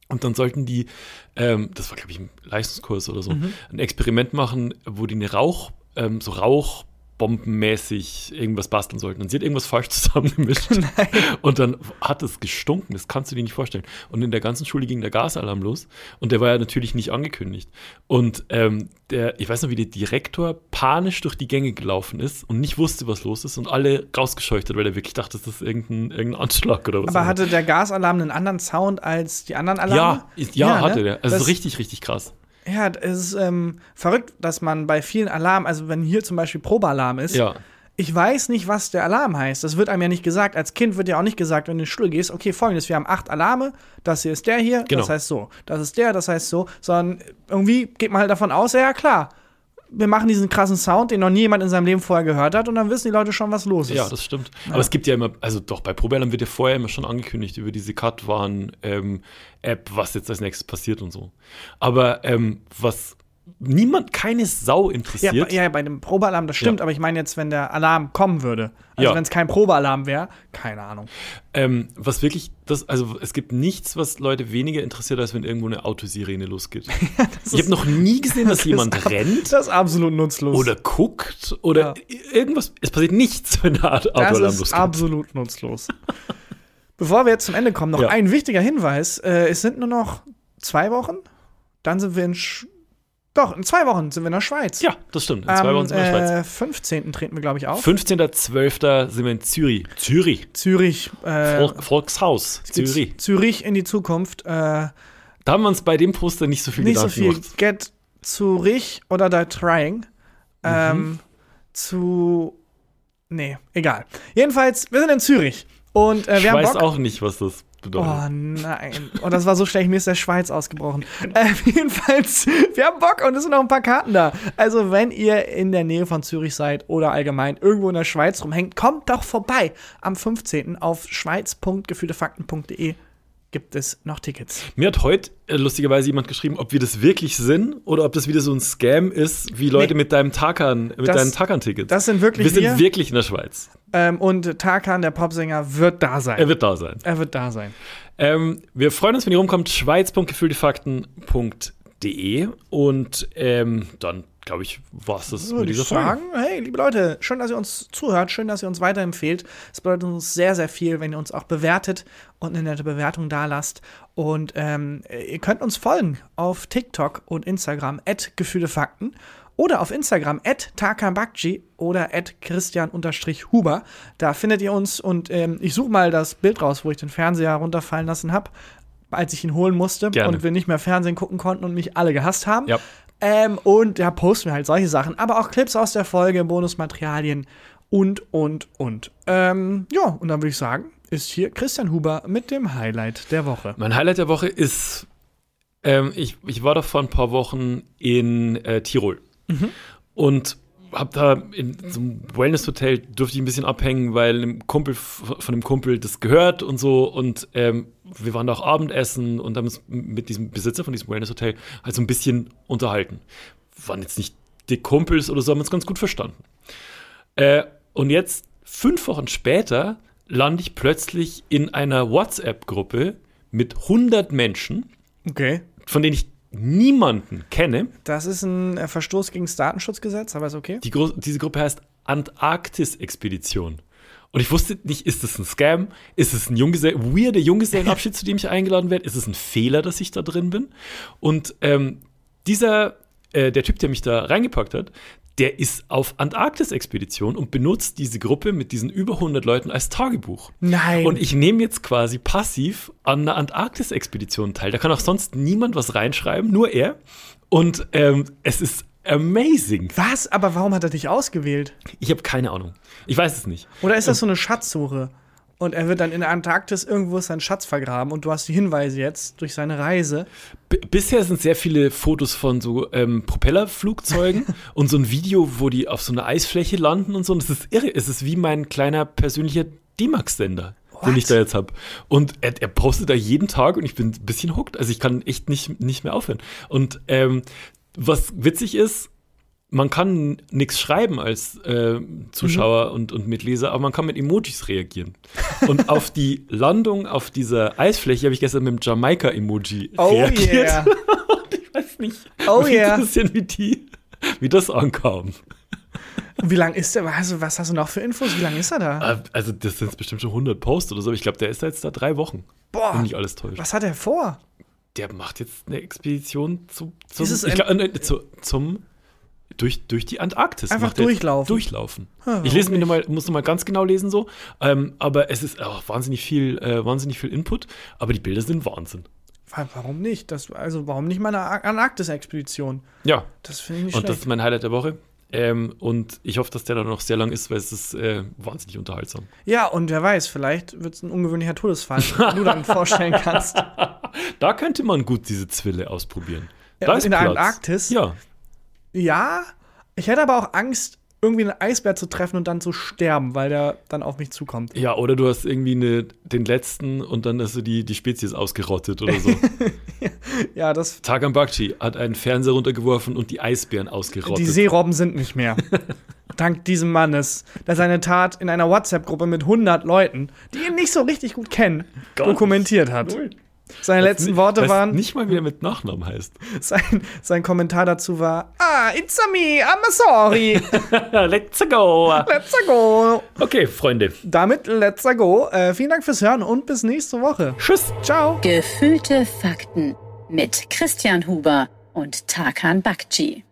Und dann sollten die, ähm, das war glaube ich ein Leistungskurs oder so, ein Experiment machen, wo die eine Rauch, ähm, so Rauchbombenmäßig irgendwas basteln sollten. Und sie hat irgendwas falsch zusammengemischt. Und dann hat es gestunken, das kannst du dir nicht vorstellen. Und in der ganzen Schule ging der Gasalarm los. Und der war ja natürlich nicht angekündigt. Und ähm, der, ich weiß noch, wie der Direktor panisch durch die Gänge gelaufen ist und nicht wusste, was los ist und alle rausgescheucht hat, weil er wirklich dachte, das ist irgendein, irgendein Anschlag oder was. Aber hatte der Gasalarm einen anderen Sound als die anderen Alarme? ja, ist, ja, hatte ne? der. Also Das- richtig, richtig krass. Ja, es ist ähm, verrückt, dass man bei vielen Alarmen, also wenn hier zum Beispiel Probealarm ist, Ja. ich weiß nicht, was der Alarm heißt. Das wird einem ja nicht gesagt. Als Kind wird ja auch nicht gesagt, wenn du in die Schule gehst, okay, folgendes, wir haben acht Alarme, das hier ist der hier, Genau. das heißt so, das ist der, das heißt so, sondern irgendwie geht man halt davon aus, ja klar, wir machen diesen krassen Sound, den noch nie jemand in seinem Leben vorher gehört hat und dann wissen die Leute schon, was los ist. Ja, das stimmt. Aber es gibt ja immer, also doch, bei Probealarm wird ja vorher immer schon angekündigt über diese Cut-Warn-App, was jetzt als nächstes passiert und so. Aber ähm, was niemand, keine Sau Ja, interessiert. bei- ja, bei dem Probealarm, das stimmt, Ja. aber ich meine jetzt, wenn der Alarm kommen würde. Also Ja. wenn es kein Probealarm wäre, keine Ahnung. Ähm, was wirklich, das, also es gibt nichts, was Leute weniger interessiert, als wenn irgendwo eine Autosirene losgeht. ich habe noch nie gesehen, dass jemand ist ab- rennt Das ist absolut nutzlos. oder guckt oder Ja. irgendwas. Es passiert nichts, wenn der Auto- das Autoalarm ist losgeht. absolut nutzlos. Bevor wir jetzt zum Ende kommen, noch Ja. ein wichtiger Hinweis. Äh, es sind nur noch zwei Wochen. Dann sind wir in Sch Doch, in zwei Wochen sind wir in der Schweiz. Ja, das stimmt. In zwei Am Wochen sind wir in der Schweiz. äh, 15. treten wir, glaube ich, auf. 15.12. sind wir in Zürich. Zürich. Zürich. Äh, Volk, Volkshaus. Zürich. Zürich in die Zukunft. Äh, Da haben wir uns bei dem Poster nicht so viel nicht so Gedanken viel. gemacht. Get Zürich oder Die Trying. Mhm. Ähm, zu. Nee, egal. Jedenfalls, wir sind in Zürich. Und äh, Ich weiß Bock. auch nicht, was das bedeutet. Oh nein. Oh, das war so schlecht. Mir ist der Schweiz ausgebrochen. Äh, jedenfalls, wir haben Bock und es sind noch ein paar Karten da. Also, wenn ihr in der Nähe von Zürich seid oder allgemein irgendwo in der Schweiz rumhängt, kommt doch vorbei. Am 15. auf schweiz.gefühltefakten.de gibt es noch Tickets. Mir hat heute äh, lustigerweise jemand geschrieben, ob wir das wirklich sind oder ob das wieder so ein Scam ist, wie Leute Nee. mit deinem Takan, mit Das- deinen Takan-Tickets. Das sind wirklich wir sind wir. wirklich in der Schweiz. Ähm, und Tarkan, der Popsänger, wird da sein. Er wird da sein. er wird da sein. Ähm, wir freuen uns, wenn ihr rumkommt. schweiz.gefühltefakten.de und ähm, dann, glaube ich, war es das mit Würde dieser ich Folge. sagen, hey, liebe Leute, schön, dass ihr uns zuhört, schön, dass ihr uns weiterempfehlt. Es bedeutet uns sehr, sehr viel, wenn ihr uns auch bewertet und eine nette Bewertung da lasst. Und ähm, ihr könnt uns folgen auf TikTok und Instagram, at Gefühlefakten. Oder auf Instagram, at Takabakji oder at Christian-Huber. Da findet ihr uns und ähm, ich suche mal das Bild raus, wo ich den Fernseher runterfallen lassen habe, als ich ihn holen musste Gerne. und wir nicht mehr Fernsehen gucken konnten und mich alle gehasst haben. Ja. Ähm, und da posten wir halt solche Sachen, aber auch Clips aus der Folge, Bonusmaterialien und, und, und. Ähm, ja, und dann würde ich sagen, ist hier Christian Huber mit dem Highlight der Woche. Mein Highlight der Woche ist, ähm, ich, ich war da vor ein paar Wochen in äh, Tirol und hab da in so einem Wellness-Hotel durfte ich ein bisschen abhängen, weil einem Kumpel von dem Kumpel das gehört und so und ähm, wir waren da auch Abendessen und haben uns mit diesem Besitzer von diesem Wellness-Hotel halt so ein bisschen unterhalten. Waren jetzt nicht die Kumpels oder so, haben uns ganz gut verstanden. Äh, und jetzt, fünf Wochen später, lande ich plötzlich in einer WhatsApp-Gruppe mit 100 Menschen, Okay. von denen ich niemanden kenne. Das ist ein äh, Verstoß gegen das Datenschutzgesetz, aber ist okay. Die diese Gruppe heißt Antarktis-Expedition. Und ich wusste nicht, ist es ein Scam? Ist es ein Junggesell weirder Junggesellenabschied, zu dem ich eingeladen werde? Ist es ein Fehler, dass ich da drin bin? Und ähm, dieser, äh, der Typ, der mich da reingepackt hat, der ist auf Antarktis-Expedition und benutzt diese Gruppe mit diesen über 100 Leuten als Tagebuch. Nein. Und ich nehme jetzt quasi passiv an einer Antarktis-Expedition teil. Da kann auch sonst niemand was reinschreiben, nur er. Und ähm, es ist amazing. Was? Aber warum hat er dich ausgewählt? Ich habe keine Ahnung. Ich weiß es nicht. Oder ist das so eine Schatzsuche? Und er wird dann in der Antarktis irgendwo seinen Schatz vergraben und du hast die Hinweise jetzt durch seine Reise. B bisher sind sehr viele Fotos von so ähm, Propellerflugzeugen und so ein Video, wo die auf so einer Eisfläche landen und so. Und es ist irre. Es ist wie mein kleiner persönlicher D-Max-Sender, den ich da jetzt habe. Und er, er postet da jeden Tag und ich bin ein bisschen hooked. Also ich kann echt nicht, nicht mehr aufhören. Und ähm, was witzig ist, man kann nichts schreiben als äh, Zuschauer und, und Mitleser, aber man kann mit Emojis reagieren. Und auf die Landung auf dieser Eisfläche habe ich gestern mit dem Jamaika-Emoji Oh reagiert. yeah. Ich weiß nicht. Oh Mich yeah. interessiert, wie, die, wie das ankam. Und wie lang ist der? Also, was hast du noch für Infos? Wie lange ist er da? Äh, Also, das sind bestimmt schon 100 Posts oder so. aber Ich glaube, der ist da jetzt da drei Wochen. Boah. Wenn nicht alles täuscht. Was hat er vor? Der macht jetzt eine Expedition zu, zum, ich glaub, äh, zu, zum durch, durch die Antarktis. Einfach durchlaufen. Durchlaufen. Ah, ich lese mir mal, muss nochmal ganz genau lesen so. Ähm, aber es ist auch wahnsinnig viel, äh, wahnsinnig viel Input. Aber die Bilder sind Wahnsinn. Wa- Warum nicht? Das, also, warum nicht mal eine Ar- Antarktis-Expedition? Ja, Das finde ich nicht und das schlecht. ist mein Highlight der Woche. Ähm, und ich hoffe, dass der dann noch sehr lang ist, weil es ist äh, wahnsinnig unterhaltsam. Ja, und wer weiß, vielleicht wird es ein ungewöhnlicher Todesfall, den du dann vorstellen kannst. Da könnte man gut diese Zwille ausprobieren. Ja, Da ist in der Platz. Antarktis? Ja. Ja, ich hätte aber auch Angst, irgendwie einen Eisbär zu treffen und dann zu sterben, weil der dann auf mich zukommt. Ja, oder du hast irgendwie eine, den letzten und dann ist so die, die Spezies ausgerottet oder so. Ja, das. Tagan Bakchi hat einen Fernseher runtergeworfen und die Eisbären ausgerottet. Die Seerobben sind nicht mehr. Dank diesem Mannes, der seine Tat in einer WhatsApp-Gruppe mit 100 Leuten, die ihn nicht so richtig gut kennen, Gar dokumentiert hat. Null. Seine letzten Nicht- Worte waren, Nicht mal, wie er mit Nachnamen heißt. sein, sein Kommentar dazu war, ah, it's a me, I'm sorry, Let's go. let's go. Okay, Freunde. Damit let's go. Äh, vielen Dank fürs Hören und bis nächste Woche. Tschüss. Ciao. Gefühlte Fakten mit Christian Huber und Tarkan Bakci.